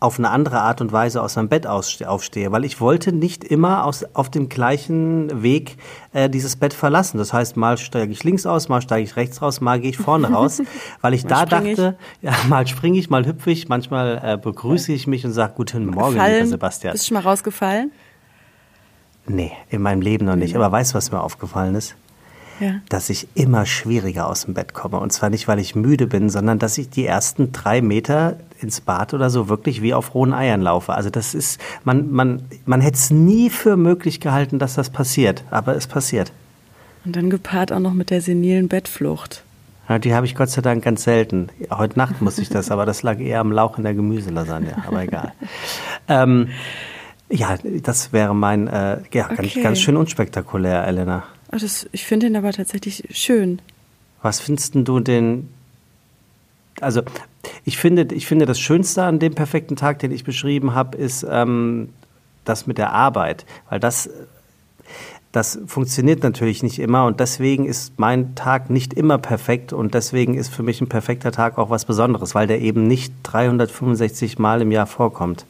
auf eine andere Art und Weise aus meinem Bett aufstehe, weil ich wollte nicht immer aus, auf dem gleichen Weg äh, dieses Bett verlassen. Das heißt, mal steige ich links aus, mal steige ich rechts raus, mal gehe ich vorne raus, weil ich da spring ich. dachte, ja, mal springe ich, mal hüpfe ich, manchmal äh, begrüße ich mich und sage Guten Morgen, lieber Gefallen? Sebastian. Bist du schon mal rausgefallen? Nee, in meinem Leben noch nicht. Aber weißt du, was mir aufgefallen ist? Ja. Dass ich immer schwieriger aus dem Bett komme. Und zwar nicht, weil ich müde bin, sondern dass ich die ersten drei Meter ins Bad oder so wirklich wie auf rohen Eiern laufe. Also das ist, man, man, man hätte es nie für möglich gehalten, dass das passiert. Aber es passiert. Und dann gepaart auch noch mit der senilen Bettflucht. Ja, die habe ich Gott sei Dank ganz selten. Heute Nacht musste ich das, aber das lag eher am Lauch in der Gemüselasagne. Aber egal. ähm, ja, das wäre mein, äh, ja, ganz, Okay. ganz schön unspektakulär, Elena. Oh, das, ich finde ihn aber tatsächlich schön. Was findest denn du den? Also, ich finde, ich finde, das Schönste an dem perfekten Tag, den ich beschrieben habe, ist ähm, das mit der Arbeit. Weil das, das funktioniert natürlich nicht immer und deswegen ist mein Tag nicht immer perfekt und deswegen ist für mich ein perfekter Tag auch was Besonderes, weil der eben nicht 365 Mal im Jahr vorkommt.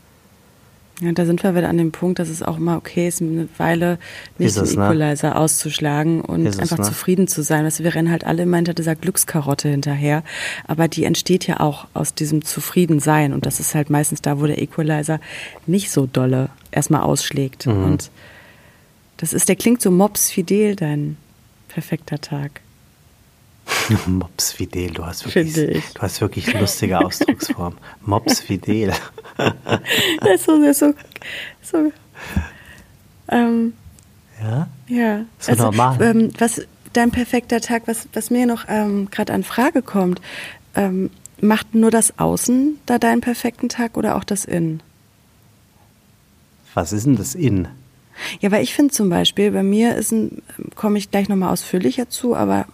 Ja, da sind wir wieder an dem Punkt, dass es auch immer okay ist, eine Weile nicht den ne? Equalizer auszuschlagen und es, einfach ne? zufrieden zu sein. Weißt du, wir rennen halt alle immer hinter dieser Glückskarotte hinterher. Aber die entsteht ja auch aus diesem Zufriedensein. Und das ist halt meistens da, wo der Equalizer nicht so dolle erstmal ausschlägt. Mhm. Und das ist, der klingt so mops fidel, dein perfekter Tag. Mops Fidel, du hast wirklich, du hast wirklich lustige Ausdrucksform. Mops Fidel. Das ist so, so, so ähm, Ja? Ja, So normal. Ähm, was dein perfekter Tag, was, was mir noch ähm, gerade an Frage kommt, ähm, macht nur das Außen da deinen perfekten Tag oder auch das Innen? Was ist denn das Innen? Ja, weil ich finde zum Beispiel, bei mir ist ein, komme ich gleich nochmal ausführlicher zu, aber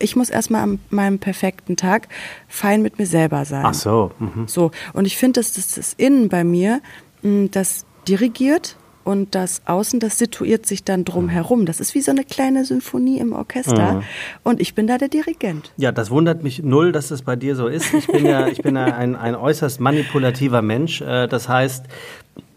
ich muss erstmal an meinem perfekten Tag fein mit mir selber sein. Ach so. Mhm. So. Und ich finde, dass das, das Innen bei mir, das dirigiert und das Außen, das situiert sich dann drum herum. Das ist wie so eine kleine Symphonie im Orchester. Mhm. Und ich bin da der Dirigent. Ja, das wundert mich null, dass es bei dir so ist. Ich bin ja, ich bin ja ein, ein äußerst manipulativer Mensch. Äh, Das heißt,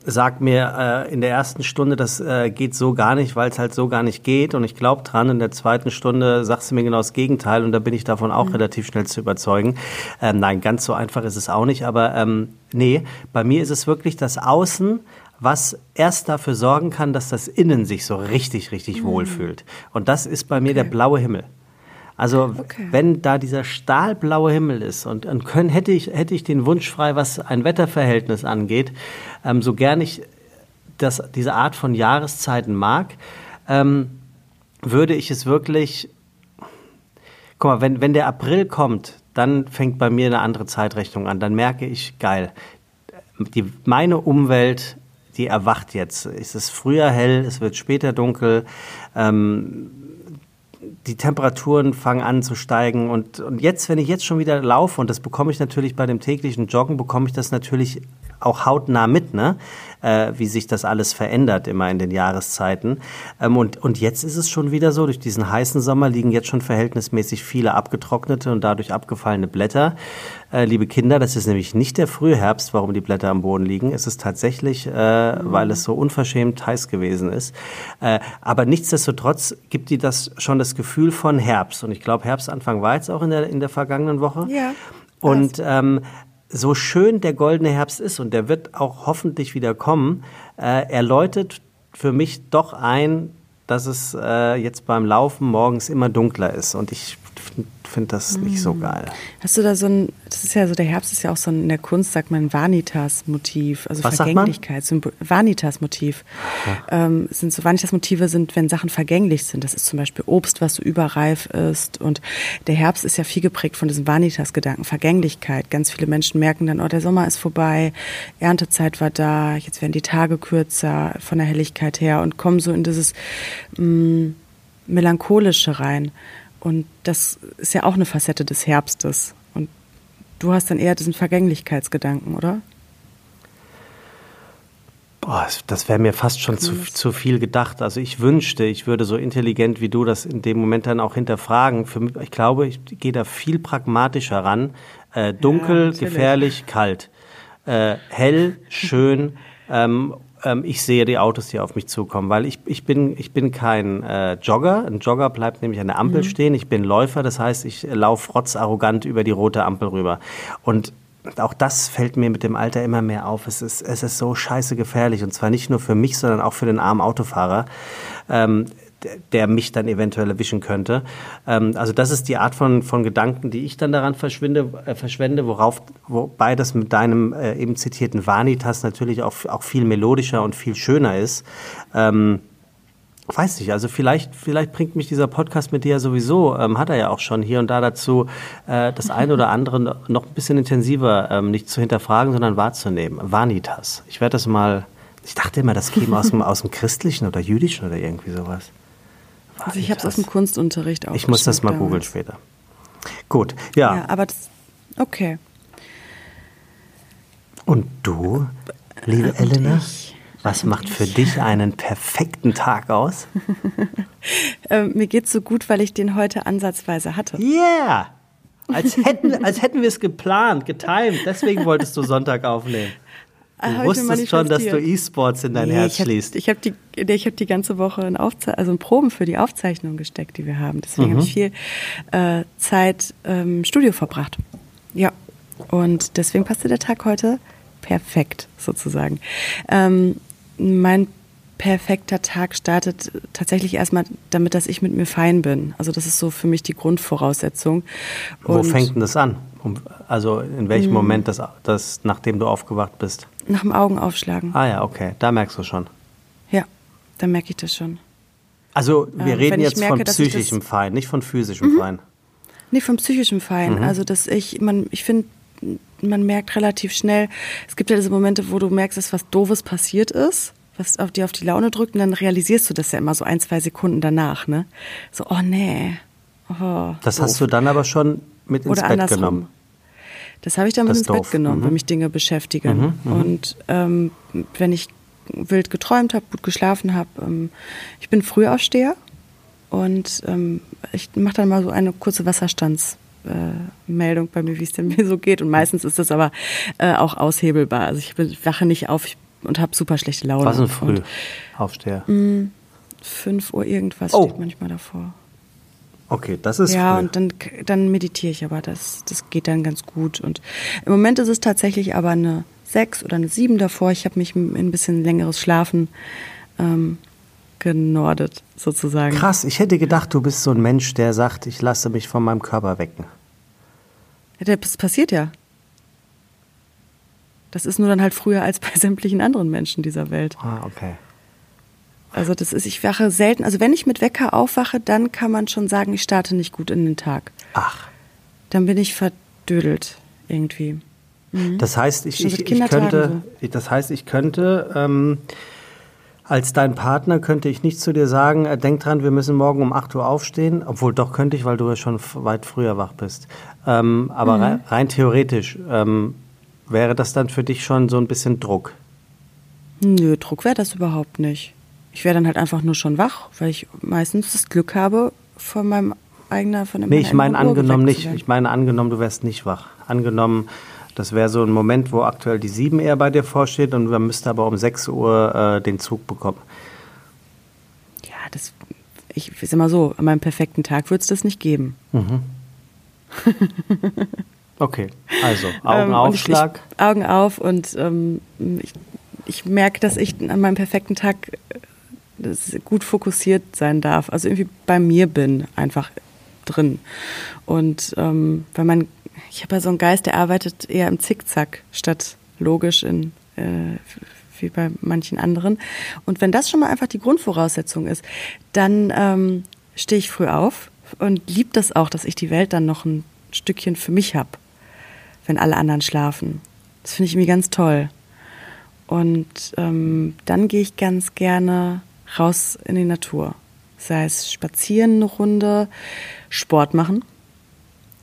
sag mir äh, in der ersten Stunde, das äh, geht so gar nicht, weil es halt so gar nicht geht und ich glaube dran. In der zweiten Stunde sagst du mir genau das Gegenteil und da bin ich davon auch relativ schnell zu überzeugen. Ähm, nein, ganz so einfach ist es auch nicht, aber ähm, nee, bei mir ist es wirklich das Außen, was erst dafür sorgen kann, dass das Innen sich so richtig, richtig wohlfühlt. Und das ist bei mir der blaue Himmel. Also Okay. wenn da dieser stahlblaue Himmel ist und, und können, hätte, ich, hätte ich den Wunsch frei, was ein Wetterverhältnis angeht, ähm, so gern ich das, diese Art von Jahreszeiten mag, ähm, würde ich es wirklich, guck mal, wenn, wenn der April kommt, dann fängt bei mir eine andere Zeitrechnung an. Dann merke ich, geil, die, meine Umwelt, die erwacht jetzt. Es ist früher hell, es wird später dunkel. Ähm, die Temperaturen fangen an zu steigen und, und jetzt, wenn ich jetzt schon wieder laufe, und das bekomme ich natürlich bei dem täglichen Joggen, bekomme ich das natürlich auch hautnah mit, ne? äh, wie sich das alles verändert immer in den Jahreszeiten. Ähm, und, und jetzt ist es schon wieder so, durch diesen heißen Sommer liegen jetzt schon verhältnismäßig viele abgetrocknete und dadurch abgefallene Blätter. Äh, liebe Kinder, das ist nämlich nicht der Frühherbst, warum die Blätter am Boden liegen. Es ist tatsächlich, äh, weil es so unverschämt heiß gewesen ist. Äh, aber nichtsdestotrotz gibt die das schon das Gefühl von Herbst. Und ich glaube, Herbstanfang war jetzt auch in der, in der vergangenen Woche. Ja, Und ähm, so schön der goldene Herbst ist, und der wird auch hoffentlich wieder kommen, äh, er läutet für mich doch ein, dass es äh, jetzt beim Laufen morgens immer dunkler ist. Und ich finde das nicht so geil. Hast du da so ein, das ist ja so, der Herbst ist ja auch so ein, in der Kunst sagt man Vanitas-Motiv, also Was? Vergänglichkeit, Vanitas-Motiv. Ähm, sind so Vanitas-Motive sind, wenn Sachen vergänglich sind. Das ist zum Beispiel Obst, was so überreif ist. Und der Herbst ist ja viel geprägt von diesem Vanitas-Gedanken, Vergänglichkeit. Ganz viele Menschen merken dann, oh, der Sommer ist vorbei, Erntezeit war da, jetzt werden die Tage kürzer von der Helligkeit her und kommen so in dieses mh, Melancholische rein. Und das ist ja auch eine Facette des Herbstes. Und du hast dann eher diesen Vergänglichkeitsgedanken, oder? Boah, das wäre mir fast schon zu, zu viel gedacht. Also ich wünschte, ich würde so intelligent wie du das in dem Moment dann auch hinterfragen. Für mich, ich glaube, ich gehe da viel pragmatischer ran. Äh, dunkel, natürlich. gefährlich, kalt. Äh, hell, schön. Ähm, ähm, ich sehe die Autos, die auf mich zukommen, weil ich, ich, bin, ich bin kein äh, Jogger. Ein Jogger bleibt nämlich an der Ampel stehen. Ich bin Läufer, das heißt, ich laufe rotzarrogant über die rote Ampel rüber. Und auch das fällt mir mit dem Alter immer mehr auf. Es ist, es ist so scheiße gefährlich. Und zwar nicht nur für mich, sondern auch für den armen Autofahrer, ähm, der, mich dann eventuell erwischen könnte. Ähm, also das ist die Art von, von Gedanken, die ich dann daran verschwinde, äh, verschwende, worauf, wobei das mit deinem äh, eben zitierten Vanitas natürlich auch, auch viel melodischer und viel schöner ist. Ähm, Weiß nicht, also vielleicht, vielleicht bringt mich dieser Podcast mit dir ja sowieso, ähm, hat er ja auch schon hier und da dazu, äh, das eine oder andere noch ein bisschen intensiver ähm, nicht zu hinterfragen, sondern wahrzunehmen. Vanitas. Ich werde das mal, ich dachte immer, das käme aus dem, aus dem Christlichen oder Jüdischen oder irgendwie sowas. Also ich habe es aus dem Kunstunterricht auch. Ich muss das mal googeln später. Gut, ja. Ja, aber das, okay. Und du, liebe Und Elena, ich. was macht für dich einen perfekten Tag aus? Ähm, mir geht's so gut, weil ich den heute ansatzweise hatte. Yeah! Als hätten, als hätten wir es geplant, getimed. Deswegen wolltest du Sonntag aufnehmen. Ah, Du mir wusstest schon, dass du. E-Sports in dein Nee, Herz ich hab, schließt. Ich habe die, ich hab die ganze Woche in, Aufze also in Proben für die Aufzeichnung gesteckt, die wir haben. Deswegen Mhm. habe ich viel äh, Zeit ähm, im Studio verbracht. Ja. Und deswegen passte der Tag heute perfekt, sozusagen. Ähm, mein perfekter Tag startet tatsächlich erstmal damit, dass ich mit mir fein bin. Also das ist so für mich die Grundvoraussetzung. Wo Und fängt denn das an? Also in welchem Moment, das, das, nachdem du aufgewacht bist? Nach dem Augen aufschlagen. Ah ja, okay, da merkst du schon. Ja, dann merke ich das schon. Also wir Ähm, reden jetzt merke, von psychischem Mhm. Fein, nicht von physischem Fein. Nee, vom psychischen Fein. Mhm. Also, dass ich, man, ich finde, man merkt relativ schnell, es gibt ja diese Momente, wo du merkst, dass was Doofes passiert ist, was auf dir auf die Laune drückt und dann realisierst du das ja immer so ein, zwei Sekunden danach, ne? So, oh nee. Oh, das doof. hast du dann aber schon mit ins Oder Bett andersrum. genommen. Das habe ich dann mit ins doof. Bett genommen, Mhm. wenn mich Dinge beschäftigen. Und ähm, wenn ich wild geträumt habe, gut geschlafen habe, ähm, ich bin Frühaufsteher und ähm, ich mache dann mal so eine kurze Wasserstandsmeldung äh, Meldung bei mir, wie es denn mir so geht. Und meistens ist das aber äh, auch aushebelbar. Also ich wache nicht auf ich, und habe super schlechte Laune. Was denn früh? Und Aufsteher. 5 Uhr irgendwas Oh. steht manchmal davor. Okay, das ist Ja, früh. und dann, dann meditiere ich, aber das, das geht dann ganz gut. Und im Moment ist es tatsächlich aber eine 6 oder eine 7 davor. Ich habe mich in ein bisschen längeres Schlafen ähm, genordet, sozusagen. Krass, ich hätte gedacht, du bist so ein Mensch, der sagt, ich lasse mich von meinem Körper wecken. Ja, Das passiert ja. Das ist nur dann halt früher als bei sämtlichen anderen Menschen dieser Welt. Ah, okay. Also das ist, ich wache selten, also wenn ich mit Wecker aufwache, dann kann man schon sagen, ich starte nicht gut in den Tag. Ach, Dann bin ich verdödelt irgendwie. das heißt, ich, Schon ich, ich könnte, ich, das heißt, ich könnte, ähm, als dein Partner könnte ich nicht zu dir sagen, äh, denk dran, wir müssen morgen um 8 Uhr aufstehen, obwohl doch könnte ich, weil du ja schon weit früher wach bist. Ähm, aber Mhm. rein, rein theoretisch, ähm, wäre das dann für dich schon so ein bisschen Druck? Nö, Druck wäre das überhaupt nicht. Ich wäre dann halt einfach nur schon wach, weil ich meistens das Glück habe, von meinem eigenen, von Nee, meiner ich meine angenommen nicht. Ich meine angenommen, du wärst nicht wach. Angenommen, das wäre so ein Moment, wo aktuell die 7 eher bei dir vorsteht und man müsste aber um 6 Uhr äh, den Zug bekommen. Ja, das, ich sag mal so, an meinem perfekten Tag würde es das nicht geben. Okay, also Ähm, Augenaufschlag. Ich, ich, Augen auf und ähm, ich, ich merke, dass ich an meinem perfekten Tag äh, gut fokussiert sein darf. Also irgendwie bei mir bin, einfach drin. Und ähm, weil man, ich habe ja so einen Geist, der arbeitet eher im Zickzack statt logisch in äh, wie bei manchen anderen. Und wenn das schon mal einfach die Grundvoraussetzung ist, dann ähm, stehe ich früh auf und liebe das auch, dass ich die Welt dann noch ein Stückchen für mich habe, wenn alle anderen schlafen. Das finde ich irgendwie ganz toll. Und ähm, dann gehe ich ganz gerne raus in die Natur. Sei es spazieren eine Runde, Sport machen,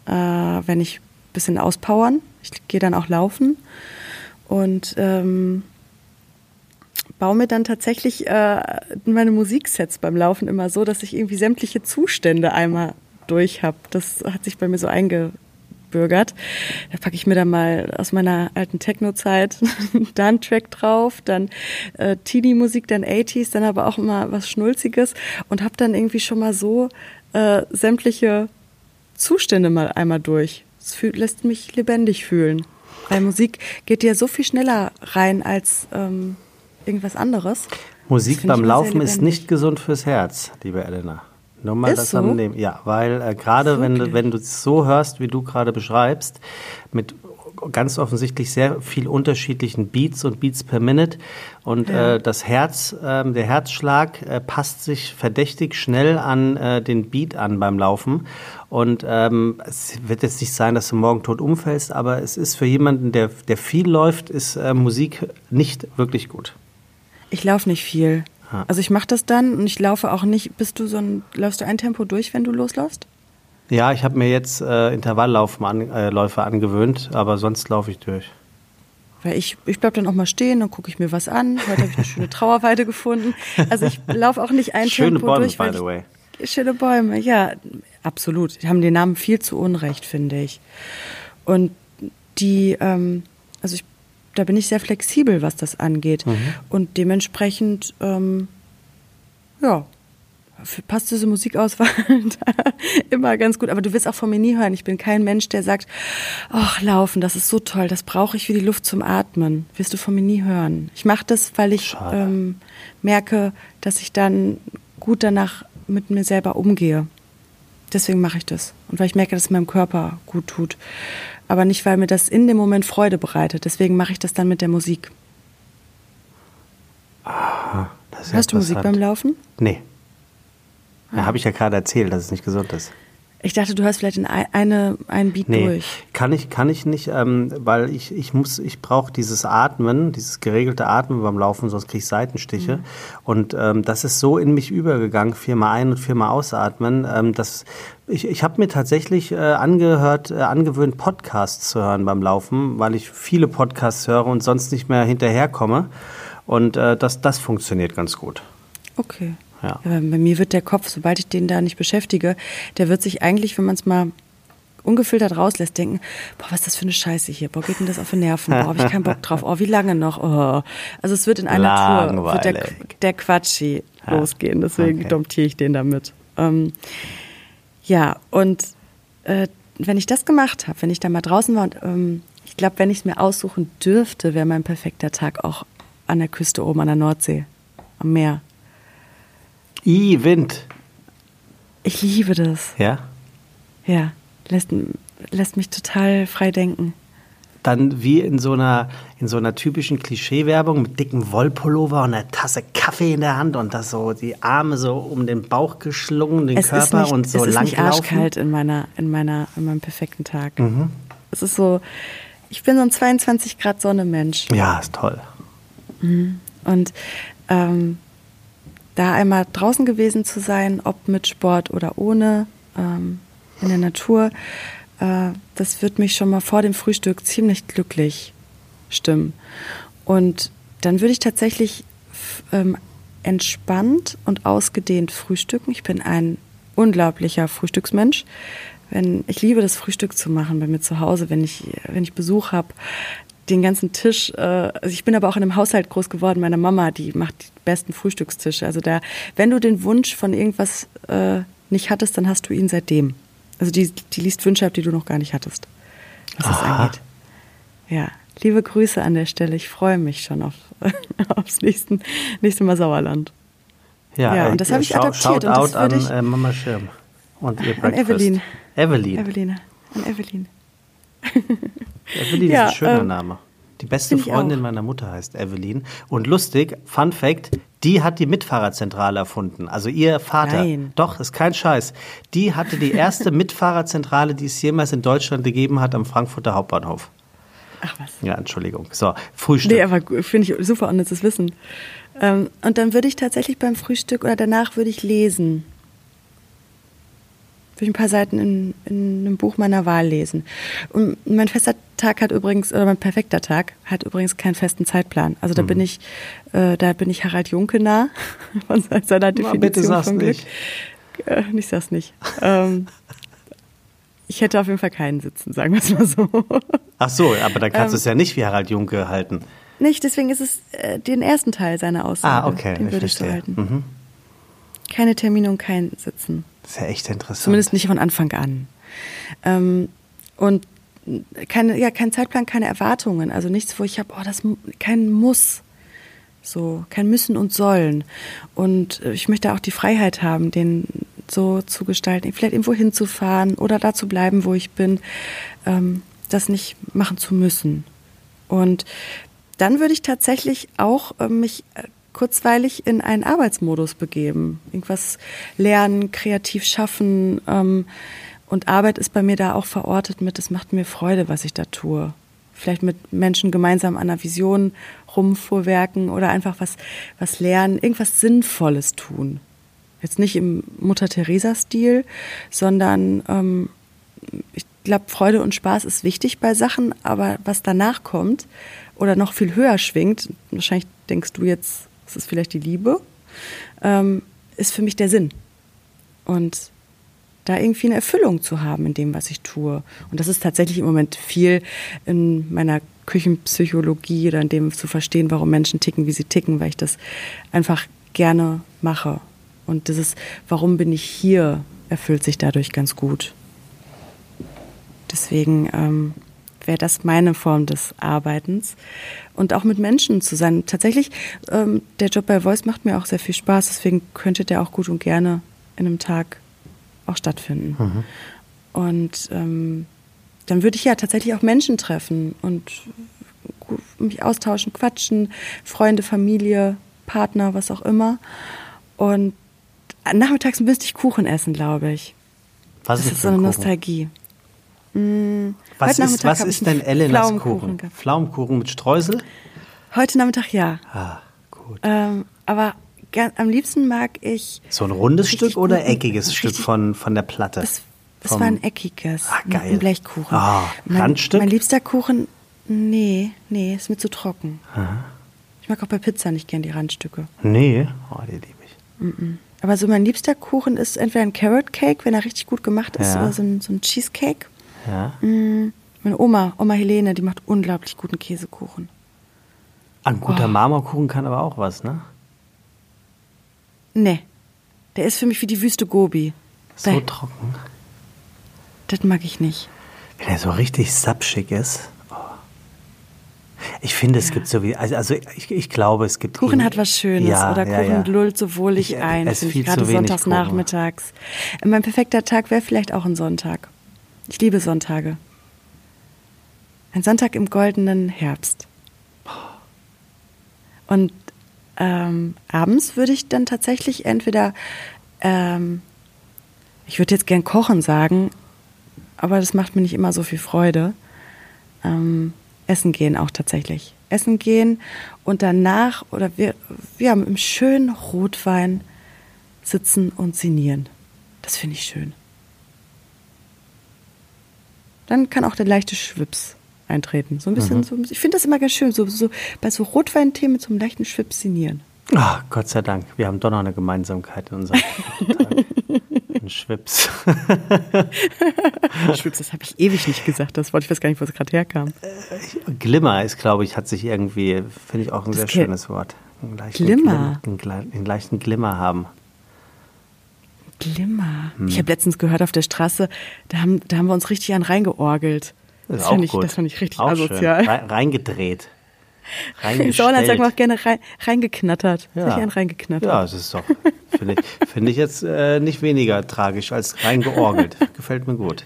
äh, wenn ich ein bisschen auspowern. Ich gehe dann auch laufen und ähm, baue mir dann tatsächlich äh, meine Musiksets beim Laufen immer so, dass ich irgendwie sämtliche Zustände einmal durch habe. Das hat sich bei mir so eingebürgert. Da packe ich mir dann mal aus meiner alten Techno-Zeit da einen Track drauf, dann äh, Teenie-Musik, dann 80s, dann aber auch immer was Schnulziges und habe dann irgendwie schon mal so äh, sämtliche Zustände mal einmal durch. Es lässt mich lebendig fühlen. Weil Musik geht ja so viel schneller rein als ähm, irgendwas anderes. Musik beim Laufen ist nicht gesund fürs Herz, liebe Elena. Nur mal Ist das so? am Nehmen. Ja, weil äh, gerade wenn, du- Wirklich? wenn du es so hörst, wie du gerade beschreibst, mit ganz offensichtlich sehr viel unterschiedlichen Beats und Beats per Minute und äh, das Herz, ähm, der Herzschlag äh, passt sich verdächtig schnell an äh, den Beat an beim Laufen und ähm, es wird jetzt nicht sein, dass du morgen tot umfällst, aber es ist für jemanden, der, der viel läuft, ist äh, Musik nicht wirklich gut. Ich laufe nicht viel. Also ich mache das dann und ich laufe auch nicht. Bist du so ein, läufst du ein Tempo durch, wenn du losläufst? Ja, ich habe mir jetzt äh, Intervallläufe an, äh, angewöhnt, aber sonst laufe ich durch. Weil ich, ich bleib dann auch mal stehen, dann gucke ich mir was an. Heute habe ich eine schöne Trauerweide gefunden. Also ich laufe auch nicht ein Schöne Tempo Bäume, durch. by weil the ich, way. Schöne Bäume, ja, absolut. Die haben den Namen viel zu Unrecht, finde ich. Und die, ähm, also ich, da bin ich sehr flexibel, was das angeht. Mhm. Und dementsprechend, ähm, ja, passt diese Musikauswahl da immer ganz gut. Aber du wirst auch von mir nie hören. Ich bin kein Mensch, der sagt, ach, laufen, das ist so toll, das brauche ich wie die Luft zum Atmen. Wirst du von mir nie hören. Ich mache das, weil ich ähm, merke, dass ich dann gut danach mit mir selber umgehe. Deswegen mache ich das. Und weil ich merke, dass es meinem Körper gut tut. Aber nicht, weil mir das in dem Moment Freude bereitet. Deswegen mache ich das dann mit der Musik. Das ist Hörst du Musik beim Laufen? Nee. Da habe ich ja gerade erzählt, dass es nicht gesund ist. Ich dachte, du hast vielleicht in ein, eine, einen Beat Nee, durch. kann ich, kann ich nicht, ähm, weil ich, ich muss, ich brauche dieses Atmen, dieses geregelte Atmen beim Laufen, sonst kriege ich Seitenstiche. Und ähm, das ist so in mich übergegangen, viermal ein und viermal ausatmen. Ähm, dass ich ich habe mir tatsächlich äh, angehört, äh, angewöhnt, Podcasts zu hören beim Laufen, weil ich viele Podcasts höre und sonst nicht mehr hinterherkomme. Und äh, das, das funktioniert ganz gut. Okay. Ja. bei mir wird der Kopf, sobald ich den da nicht beschäftige, der wird sich eigentlich, wenn man es mal ungefiltert rauslässt, denken, boah, was ist das für eine Scheiße hier, boah, geht mir das auf die Nerven, boah, habe ich keinen Bock drauf, oh, wie lange noch, oh. Also es wird in einer Tour, wird der, Langweilig. der Quatschi Ja. losgehen, deswegen Okay. domptiere ich den damit. Ähm, ja, und äh, wenn ich das gemacht habe, wenn ich da mal draußen war und ähm, ich glaube, wenn ich es mir aussuchen dürfte, wäre mein perfekter Tag auch an der Küste oben an der Nordsee, am Meer. I, Wind. Ich liebe das. Ja? Ja, lässt, lässt mich total frei denken. dann wie in so einer, in so einer typischen Klischeewerbung mit dicken Wollpullover und einer Tasse Kaffee in der Hand und das so die Arme so um den Bauch geschlungen, den es Körper nicht, und so es ist lang nicht arschkalt in meiner, in meiner, in meinem perfekten Tag. Mhm. Es ist so, ich bin so ein 22 Grad Sonne Mensch. Ja, ist toll. Und ähm, da einmal draußen gewesen zu sein, ob mit Sport oder ohne, ähm, in der Natur, äh, das wird mich schon mal vor dem Frühstück ziemlich glücklich stimmen. Und dann würde ich tatsächlich ähm, entspannt und ausgedehnt frühstücken. Ich bin ein unglaublicher Frühstücksmensch. Wenn, ich liebe das Frühstück zu machen bei mir zu Hause, wenn ich, wenn ich Besuch habe, den ganzen Tisch. Äh, also ich bin aber auch in einem Haushalt groß geworden. Meine Mama, die macht die besten Frühstückstische. Also da, wenn du den Wunsch von irgendwas äh, nicht hattest, dann hast du ihn seitdem. Also die, die liest Wünsche ab, die du noch gar nicht hattest, was das Aha. angeht. Ja, liebe Grüße an der Stelle. Ich freue mich schon auf, aufs nächsten, nächste Mal Sauerland. Ja, äh, und das habe ich schau- adaptiert und Shout das out an äh, Mama Schirm und ihr An Breakfast. Evelyn. Evelyn. Eveline, an Evelyn. Evelyn Ja, ist ein schöner ähm, Name. Die beste Freundin meiner Mutter heißt Evelyn. Und lustig, Fun Fact, die hat die Mitfahrerzentrale erfunden. Also ihr Vater. Nein. Doch, ist kein Scheiß. Die hatte die erste Mitfahrerzentrale, die es jemals in Deutschland gegeben hat, am Frankfurter Hauptbahnhof. Ach was. Ja, Entschuldigung. So, Frühstück. Nee, aber finde ich super unnützes Wissen. Ähm, und dann würde ich tatsächlich beim Frühstück oder danach würde ich lesen. Würde ich ein paar Seiten in, in einem Buch meiner Wahl lesen. Und mein fester Tag hat übrigens, oder mein perfekter Tag hat übrigens keinen festen Zeitplan. Also da bin ich, äh, da bin ich Harald Junke nah von seiner Definition bitte sag's von Glück. nicht. Äh, ich sag's nicht. ähm, ich hätte auf jeden Fall keinen sitzen, sagen wir es mal so. Ach so, aber dann kannst du Ähm, es ja nicht wie Harald Junke halten. Nicht, deswegen ist es äh, den ersten Teil seiner Aussage. Ah, okay, Den ich würde ich so verstehe. halten. Mhm. Keine Termine und kein Sitzen. Das ist ja echt interessant. Zumindest nicht von Anfang an. Ähm, und keine, ja, kein Zeitplan, keine Erwartungen. Also nichts, wo ich habe, oh, das kein Muss. So, kein Müssen und Sollen. Und äh, ich möchte auch die Freiheit haben, den so zu gestalten, vielleicht irgendwo hinzufahren oder da zu bleiben, wo ich bin, ähm, das nicht machen zu müssen. Und dann würde ich tatsächlich auch äh, mich äh, kurzweilig in einen Arbeitsmodus begeben. Irgendwas lernen, kreativ schaffen. Ähm, und Arbeit ist bei mir da auch verortet mit, es macht mir Freude, was ich da tue. Vielleicht mit Menschen gemeinsam an einer Vision rumfuhrwerken oder einfach was, was lernen, irgendwas Sinnvolles tun. Jetzt nicht im Mutter-Theresa-Stil, sondern ähm, ich glaube, Freude und Spaß ist wichtig bei Sachen, aber was danach kommt oder noch viel höher schwingt, wahrscheinlich denkst du jetzt, es ist vielleicht die Liebe, ähm, ist für mich der Sinn. Und da irgendwie eine Erfüllung zu haben in dem, was ich tue. Und das ist tatsächlich im Moment viel in meiner Küchenpsychologie oder in dem zu verstehen, warum Menschen ticken, wie sie ticken, weil ich das einfach gerne mache. Und dieses, warum bin ich hier, erfüllt sich dadurch ganz gut. Deswegen ähm, wäre das meine Form des Arbeitens. Und auch mit Menschen zu sein. Tatsächlich, ähm, der Job bei Voice macht mir auch sehr viel Spaß, deswegen könnte der auch gut und gerne in einem Tag auch stattfinden. Und ähm, dann würde ich ja tatsächlich auch Menschen treffen und mich austauschen, quatschen, Freunde, Familie, Partner, was auch immer. Und nachmittags müsste ich Kuchen essen, glaube ich. Was Das ist ist so eine ein Kuchen? Nostalgie. Mm, Was ist, was ist denn Elenas Kuchen? gehabt. Pflaumenkuchen mit Streusel? Heute Nachmittag ja. Ah, gut. Ähm, aber gern, am liebsten mag ich. So ein rundes Stück oder guten- eckiges Stück von, von der Platte? Es, es war ein eckiges, Ah, ein- geil. ein Blechkuchen. Ah, mein, Randstück? mein liebster Kuchen, nee, nee, ist mir zu trocken. Ich mag auch bei Pizza nicht gern die Randstücke. Nee, oh, die liebe ich. Aber so mein liebster Kuchen ist entweder ein Carrot Cake, wenn er richtig gut gemacht ist, Ja. oder so ein, so ein Cheesecake. Ja. Mm, Meine Oma, Oma Helene, die macht unglaublich guten Käsekuchen. Ein guter Oh. Marmorkuchen kann aber auch was, ne? Nee, der ist für mich wie die Wüste Gobi. So Bäh, trocken. das mag ich nicht. Wenn er so richtig sapschig ist. Oh. Ich finde, es gibt so wie, also, also ich, ich glaube, es gibt. Kuchen ihn- hat was Schönes Ja, oder ja, Kuchen ja. lullt so wohlig Ich, äh, ein, finde viel gerade sonntags nachmittags. Mein perfekter Tag wäre vielleicht auch ein Sonntag. Ich liebe Sonntage. Ein Sonntag im goldenen Herbst. Und ähm, abends würde ich dann tatsächlich entweder, ähm, ich würde jetzt gern kochen sagen, aber das macht mir nicht immer so viel Freude. Ähm, essen gehen auch tatsächlich. Essen gehen und danach oder wir, wir haben im schönen Rotwein sitzen und sinnieren. Das finde ich schön. Dann kann auch der leichte Schwips eintreten. So ein bisschen, so, ich finde das immer ganz schön, so, so bei so Rotweinthemen mit so einem leichten Schwips sinnieren. Ah, Gott sei Dank. Wir haben doch noch eine Gemeinsamkeit in unserem Tag. Ein Schwips. Schwips, das habe ich ewig nicht gesagt, das Wort, ich weiß gar nicht, wo es gerade herkam. Glimmer ist, glaube ich, hat sich irgendwie, finde ich auch ein Das sehr schönes Wort. Einen Glimmer. Glim- einen, gle- einen leichten Glimmer haben. Glimmer. Hm. Ich habe letztens gehört auf der Straße, da haben, da haben wir uns richtig an reingeorgelt. Das, Das, ich, das fand ich richtig auch asozial. Schön. Rein, reingedreht. In Sauerland sagen wir auch gerne rein, reingeknattert. Ja. An reingeknattert. Ja, das ist doch, finde ich, finde ich jetzt äh, nicht weniger tragisch als reingeorgelt. Gefällt mir gut.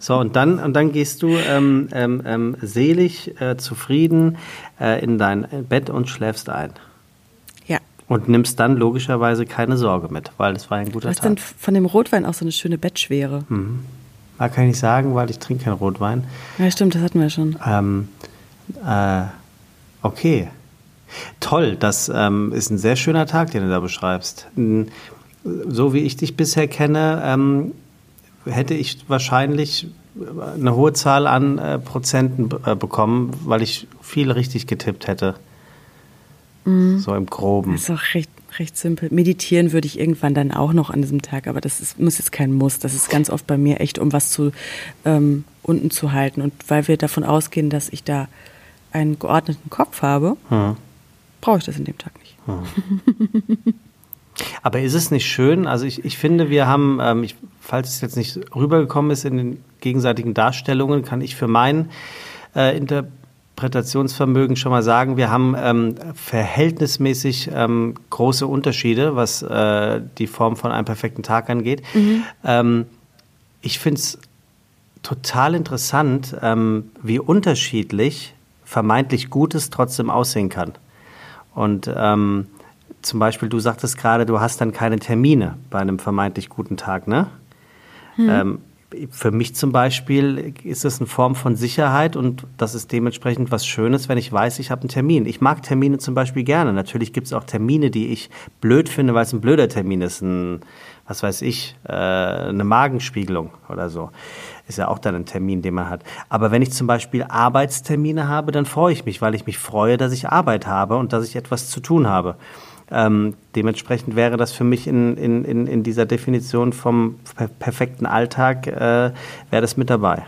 So, und dann, und dann gehst du ähm, ähm, ähm, selig, äh, zufrieden äh, in dein Bett und schläfst ein. Und nimmst dann logischerweise keine Sorge mit, weil es war ein guter dann Tag. von dem Rotwein auch so eine schöne Bettschwere. Hm. Da kann ich nicht sagen, weil ich trinke keinen Rotwein. Ja, stimmt, das hatten wir schon. Ähm, äh, okay. Toll, das ähm, ist ein sehr schöner Tag, den du da beschreibst. So wie ich dich bisher kenne, ähm, hätte ich wahrscheinlich eine hohe Zahl an äh, Prozenten äh, bekommen, weil ich viel richtig getippt hätte. So im Groben. Das ist auch recht, recht simpel. Meditieren würde ich irgendwann dann auch noch an diesem Tag, aber das ist, muss jetzt kein Muss. Das ist ganz oft bei mir echt, um was zu ähm, unten zu halten. Und weil wir davon ausgehen, dass ich da einen geordneten Kopf habe, Hm. brauche ich das in dem Tag nicht. Aber ist es nicht schön? Also ich, ich finde, wir haben, ähm, ich, falls es jetzt nicht rübergekommen ist in den gegenseitigen Darstellungen, kann ich für mein äh, Interpretationsvermögen schon mal sagen, wir haben ähm, verhältnismäßig ähm, große Unterschiede, was äh, die Form von einem perfekten Tag angeht. Ähm, ich finde es total interessant, ähm, wie unterschiedlich vermeintlich Gutes trotzdem aussehen kann. Und ähm, zum Beispiel, du sagtest gerade, du hast dann keine Termine bei einem vermeintlich guten Tag, ne? Ähm, für mich zum Beispiel ist das eine Form von Sicherheit und das ist dementsprechend was Schönes, wenn ich weiß, ich habe einen Termin. Ich mag Termine zum Beispiel gerne. Natürlich gibt es auch Termine, die ich blöd finde, weil es ein blöder Termin ist. Ein, was weiß ich, äh, eine Magenspiegelung oder so. Ist ja auch dann ein Termin, den man hat. Aber wenn ich zum Beispiel Arbeitstermine habe, dann freue ich mich, weil ich mich freue, dass ich Arbeit habe und dass ich etwas zu tun habe. Ähm, dementsprechend wäre das für mich in, in, in, in dieser Definition vom per perfekten Alltag, äh, wäre das mit dabei.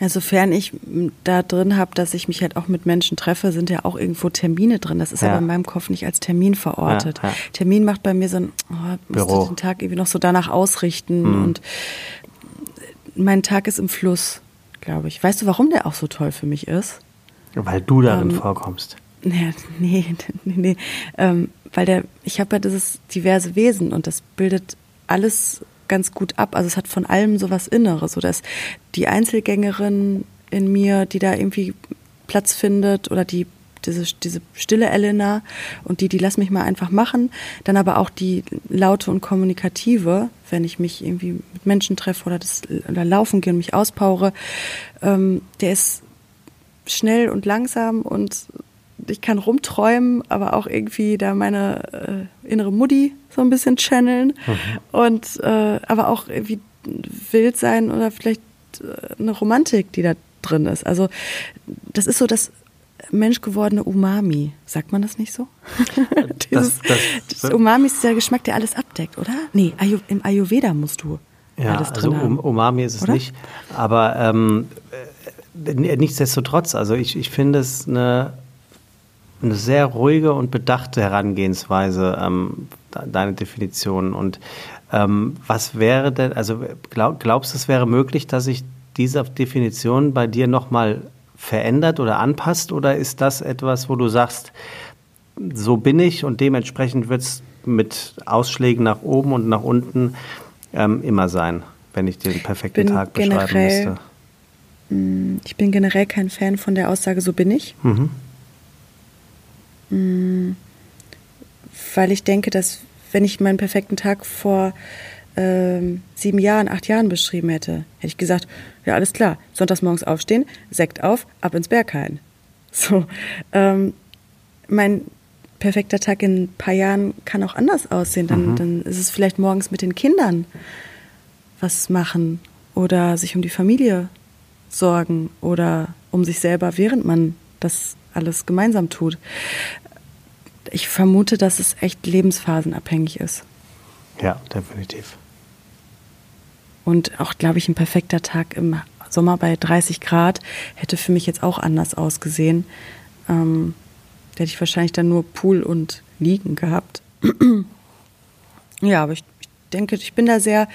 Ja, sofern ich m, da drin habe, dass ich mich halt auch mit Menschen treffe, sind ja auch irgendwo Termine drin. Das ist Ja. aber in meinem Kopf nicht als Termin verortet. Ja, ja. Termin macht bei mir so ein, oh, Büro. den Tag irgendwie noch so danach ausrichten und mein Tag ist im Fluss, glaube ich. Weißt du, warum der auch so toll für mich ist? Weil du darin Ähm, vorkommst. Nee, nee, nee, nee. Ähm, weil der, ich habe ja dieses diverse Wesen und das bildet alles ganz gut ab. Also es hat von allem so was Inneres, so dass die Einzelgängerin in mir, die da irgendwie Platz findet oder die diese, diese stille Elena und die, die lass mich mal einfach machen. Dann aber auch die laute und kommunikative, wenn ich mich irgendwie mit Menschen treffe oder, das, oder laufen gehe und mich auspowere. Ähm, der ist schnell und langsam und ich kann rumträumen, aber auch irgendwie da meine äh, innere Mutti so ein bisschen channeln mhm. und äh, aber auch irgendwie wild sein oder vielleicht äh, eine Romantik, die da drin ist. Also das ist so das menschgewordene Umami. Sagt man das nicht so? Dieses, das, das, das Umami ist der Geschmack, der alles abdeckt, oder? Nee, im Ayurveda musst du ja, alles drin also haben. Umami ist es oder? nicht. Aber ähm, äh, nichtsdestotrotz, also ich, ich finde es eine, eine sehr ruhige und bedachte Herangehensweise, ähm, deine Definition. Und ähm, was wäre denn, also glaub, glaubst du, es wäre möglich, dass ich diese Definition bei dir nochmal verändert oder anpasst? Oder ist das etwas, wo du sagst, so bin ich und dementsprechend wird es mit Ausschlägen nach oben und nach unten ähm, immer sein, wenn ich den perfekten Tag beschreiben müsste? Mm, ich bin generell kein Fan von der Aussage, so bin ich. Mhm. Mm, weil ich denke, dass wenn ich meinen perfekten Tag vor ähm, sieben Jahren, acht Jahren beschrieben hätte, hätte ich gesagt, ja alles klar, sonntags morgens aufstehen, Sekt auf, ab ins Berghain. So, ähm, mein perfekter Tag in ein paar Jahren kann auch anders aussehen. Dann, mhm. dann ist es vielleicht morgens mit den Kindern was machen oder sich um die Familie sorgen oder um sich selber, während man das alles gemeinsam tut ich vermute, dass es echt lebensphasenabhängig ist. Ja, definitiv. Und auch, glaube ich, ein perfekter Tag im Sommer bei 30 Grad hätte für mich jetzt auch anders ausgesehen. Ähm, da hätte ich wahrscheinlich dann nur Pool und Liegen gehabt. ja, aber ich, ich denke, ich bin da sehr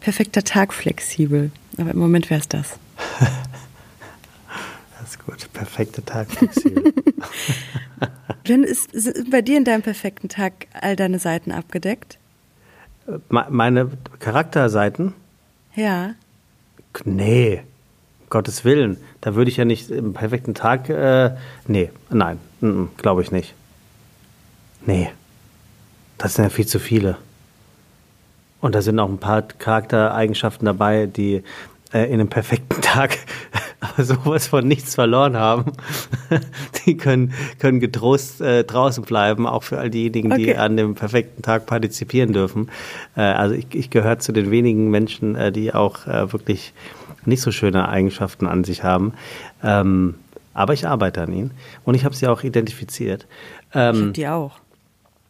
perfekter Tag flexibel. Aber im Moment wäre es das. gut. Perfekter Tag. Dann ist, ist bei dir in deinem perfekten Tag all deine Seiten abgedeckt? Meine Charakterseiten? Ja. Nee, um Gottes Willen. Da würde ich ja nicht im perfekten Tag. Äh, nee, nein, glaube ich nicht. Nee. Das sind ja viel zu viele. Und da sind auch ein paar Charaktereigenschaften dabei, die äh, in einem perfekten Tag aber sowas von nichts verloren haben. Die können, können getrost äh, draußen bleiben, auch für all diejenigen, okay. die an dem perfekten Tag partizipieren dürfen. Äh, also ich, ich gehöre zu den wenigen Menschen, äh, die auch äh, wirklich nicht so schöne Eigenschaften an sich haben. Ähm, aber ich arbeite an ihnen und ich habe sie auch identifiziert. Ähm, ich die auch.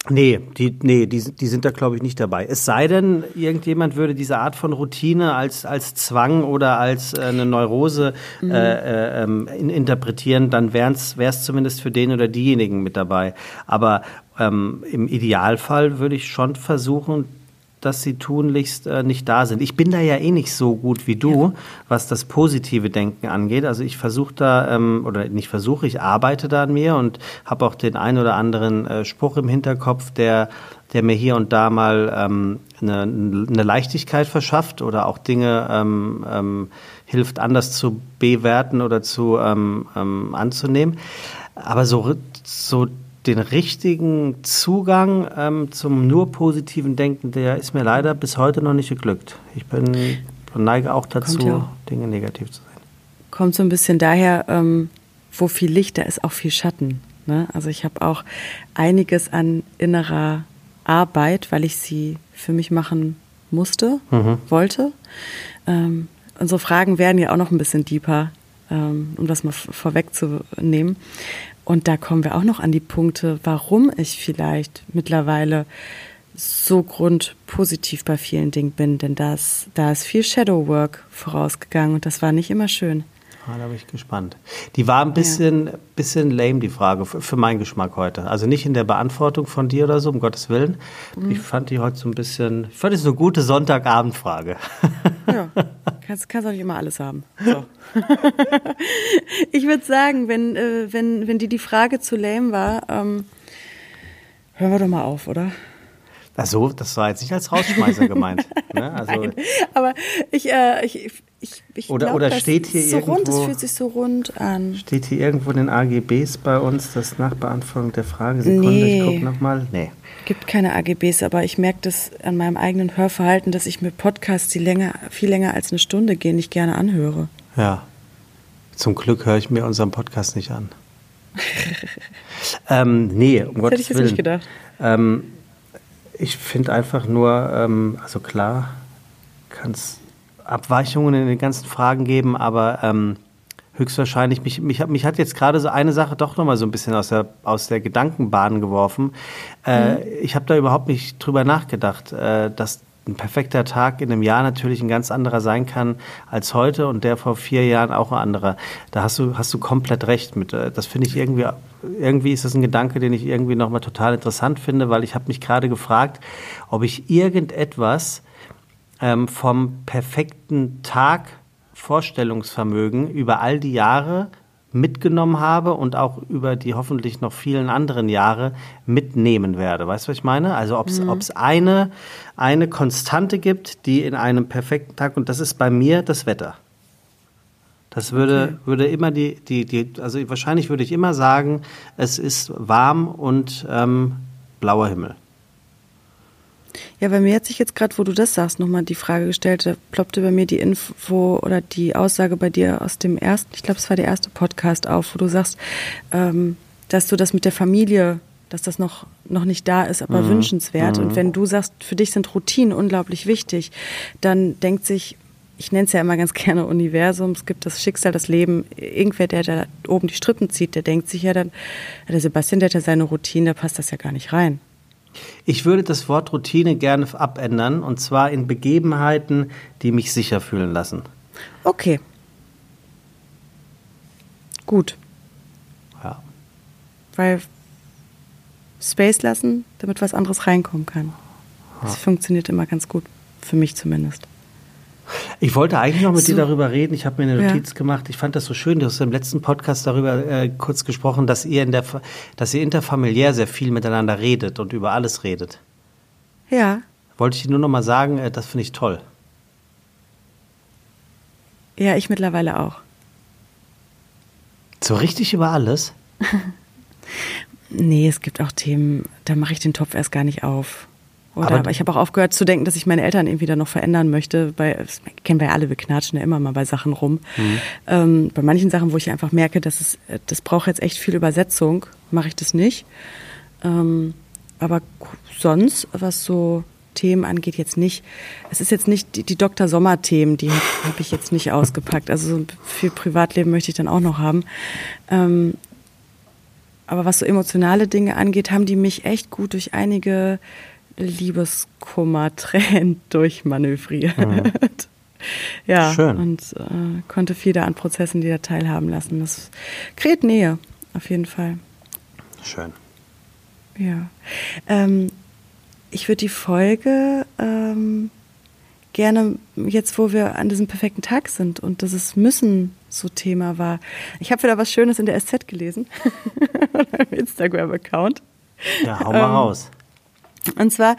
Nee, die, nee, die, die sind da, glaube ich, nicht dabei. Es sei denn, irgendjemand würde diese Art von Routine als, als Zwang oder als äh, eine Neurose mhm. äh, äh, ähm, interpretieren, dann wäre es zumindest für den oder diejenigen mit dabei. Aber ähm, im Idealfall würde ich schon versuchen, dass sie tunlichst äh, nicht da sind. Ich bin da ja eh nicht so gut wie du, was das positive Denken angeht. Also ich versuche da, ähm, oder nicht versuche, ich arbeite da an mir und habe auch den ein oder anderen äh, Spruch im Hinterkopf, der, der mir hier und da mal ähm, eine, eine Leichtigkeit verschafft oder auch Dinge ähm, ähm, hilft, anders zu bewerten oder zu ähm, ähm, anzunehmen. Aber so, so den richtigen Zugang ähm, zum nur positiven Denken, der ist mir leider bis heute noch nicht geglückt. Ich bin neige auch dazu, ja auch. Dinge negativ zu sehen. Kommt so ein bisschen daher, ähm, wo viel Licht, da ist auch viel Schatten. Ne? Also ich habe auch einiges an innerer Arbeit, weil ich sie für mich machen musste, mhm. wollte. Ähm, unsere Fragen werden ja auch noch ein bisschen deeper, ähm, um das mal vorwegzunehmen. Und da kommen wir auch noch an die Punkte, warum ich vielleicht mittlerweile so grundpositiv bei vielen Dingen bin. Denn das, da ist viel Shadow Work vorausgegangen und das war nicht immer schön. Ah, da bin ich gespannt. Die war ein bisschen, ja. bisschen lame, die Frage, für, für, meinen Geschmack heute. Also nicht in der Beantwortung von dir oder so, um Gottes Willen. Mhm. Ich fand die heute so ein bisschen, ich fand es eine gute Sonntagabendfrage. Ja, kannst, kannst auch nicht immer alles haben. So. ich würde sagen, wenn, äh, wenn, wenn dir die Frage zu lame war, ähm, hören wir doch mal auf, oder? Ach so, das war jetzt nicht als Rausschmeißer gemeint. Ne? Also, Nein, aber ich, äh, ich, ich, ich Oder- glaub, oder steht hier so rund, es irgendwo- fühlt sich so rund an. Steht hier irgendwo in den AGBs bei uns das Nachbeantwortung der Frage? Sekunde, Nee. ich gucke nochmal. Nee. gibt keine AGBs, aber ich merke das an meinem eigenen Hörverhalten, dass ich mir Podcasts, die länger, viel länger als eine Stunde gehen, nicht gerne anhöre. Ja. Zum Glück höre ich mir unseren Podcast nicht an. ähm, nee, um Das Gottes hätte ich jetzt Willen. nicht gedacht. Ähm, ich finde einfach nur, ähm, also klar, kann es Abweichungen in den ganzen Fragen geben, aber ähm, höchstwahrscheinlich, mich, mich, hat- mich hat jetzt gerade so eine Sache doch nochmal so ein bisschen aus der, aus der Gedankenbahn geworfen. Äh, Ich habe da überhaupt nicht drüber nachgedacht, äh, dass ein perfekter Tag in einem Jahr natürlich ein ganz anderer sein kann als heute und der vor vier Jahren auch ein anderer. Da hast du, hast du komplett recht mit. Äh, Das finde ich irgendwie, irgendwie ist das ein Gedanke, den ich irgendwie nochmal total interessant finde, weil ich habe mich gerade gefragt, ob ich irgendetwas ähm, vom perfekten Tag Vorstellungsvermögen über all die Jahre mitgenommen habe und auch über die hoffentlich noch vielen anderen Jahre mitnehmen werde. Weißt du, was ich meine? Also ob es eine, eine Konstante gibt, die in einem perfekten Tag, und das ist bei mir das Wetter. Das würde, würde immer die, die, die, also wahrscheinlich würde ich immer sagen, es ist warm und ähm, blauer Himmel. Ja, bei mir hat sich jetzt gerade, wo du das sagst, nochmal die Frage gestellt, da ploppte bei mir die Info oder die Aussage bei dir aus dem ersten, ich glaube, es war der erste Podcast auf, wo du sagst, ähm, dass du das mit der Familie, dass das noch, noch nicht da ist, aber wünschenswert. Und wenn du sagst, für dich sind Routinen unglaublich wichtig, dann denkt sich, ich nenne es ja immer ganz gerne Universum, es gibt das Schicksal, das Leben, irgendwer, der da oben die Strippen zieht, der denkt sich ja dann, der Sebastian, der hat ja seine Routine, da passt das ja gar nicht rein. Ich würde das Wort Routine gerne abändern und zwar in Begebenheiten, die mich sicher fühlen lassen. Okay. Gut, Ja. weil Space lassen, damit was anderes reinkommen kann. Das funktioniert immer ganz gut, für mich zumindest. Ich wollte eigentlich noch mit So. dir darüber reden. Ich habe mir eine Ja. Notiz gemacht. Ich fand das so schön. Du hast im letzten Podcast darüber äh, kurz gesprochen, dass ihr in der, dass ihr interfamiliär sehr viel miteinander redet und über alles redet. Ja, Wollte ich dir nur noch mal sagen, äh, das finde ich toll. ja, ich mittlerweile auch. So richtig über alles? Nee, es gibt auch Themen, da mache ich den Topf erst gar nicht auf. Oder, Aber- aber, ich habe auch aufgehört zu denken, dass ich meine Eltern irgendwie da noch verändern möchte. Bei, das kennen wir ja alle, wir knatschen ja immer mal bei Sachen rum. Ähm, bei manchen Sachen, wo ich einfach merke, dass es, das braucht jetzt echt viel Übersetzung, mache ich das nicht. Ähm, aber sonst, was so Themen angeht, jetzt nicht. Es ist jetzt nicht die, die Dr. Sommer-Themen, die habe hab ich jetzt nicht ausgepackt. Also so viel Privatleben möchte ich dann auch noch haben. Ähm, aber was so emotionale Dinge angeht, haben die mich echt gut durch einige Liebeskummer-Tränen durchmanövriert. Ja, Schön. und äh, konnte viel da an Prozessen, die da teilhaben lassen. Das kreiert Nähe, auf jeden Fall. Schön. Ja. Ähm, ich würde die Folge ähm, gerne, jetzt wo wir an diesem perfekten Tag sind und dass es Müssen so Thema war. Ich habe wieder was Schönes in der SZ gelesen, beim Instagram-Account. Ja, hau mal Ähm, raus. Und zwar,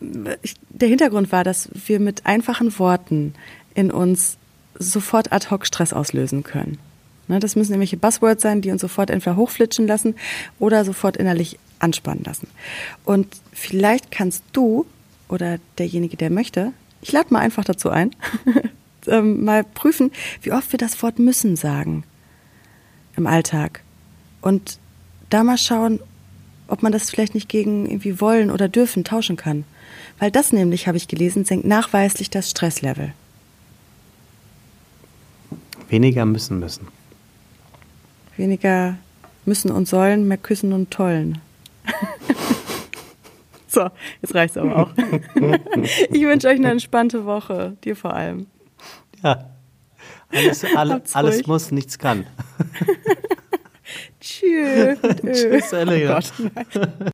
der Hintergrund war, dass wir mit einfachen Worten in uns sofort ad hoc Stress auslösen können. Ne, das müssen irgendwelche Buzzwords sein, die uns sofort entweder hochflitschen lassen oder sofort innerlich anspannen lassen. Und vielleicht kannst du oder derjenige, der möchte, ich lade mal einfach dazu ein, ähm, mal prüfen, wie oft wir das Wort müssen sagen im Alltag. Und da mal schauen, ob man das vielleicht nicht gegen irgendwie wollen oder dürfen tauschen kann. Weil das nämlich, habe ich gelesen, senkt nachweislich das Stresslevel. Weniger müssen müssen. Weniger müssen und sollen, mehr küssen und tollen. so, jetzt reicht's aber auch. ich wünsche euch eine entspannte Woche, dir vor allem. Ja. Alles, alle, alles muss, nichts kann. Tschüss. Tschüss, Elena. Oh Gott, nein.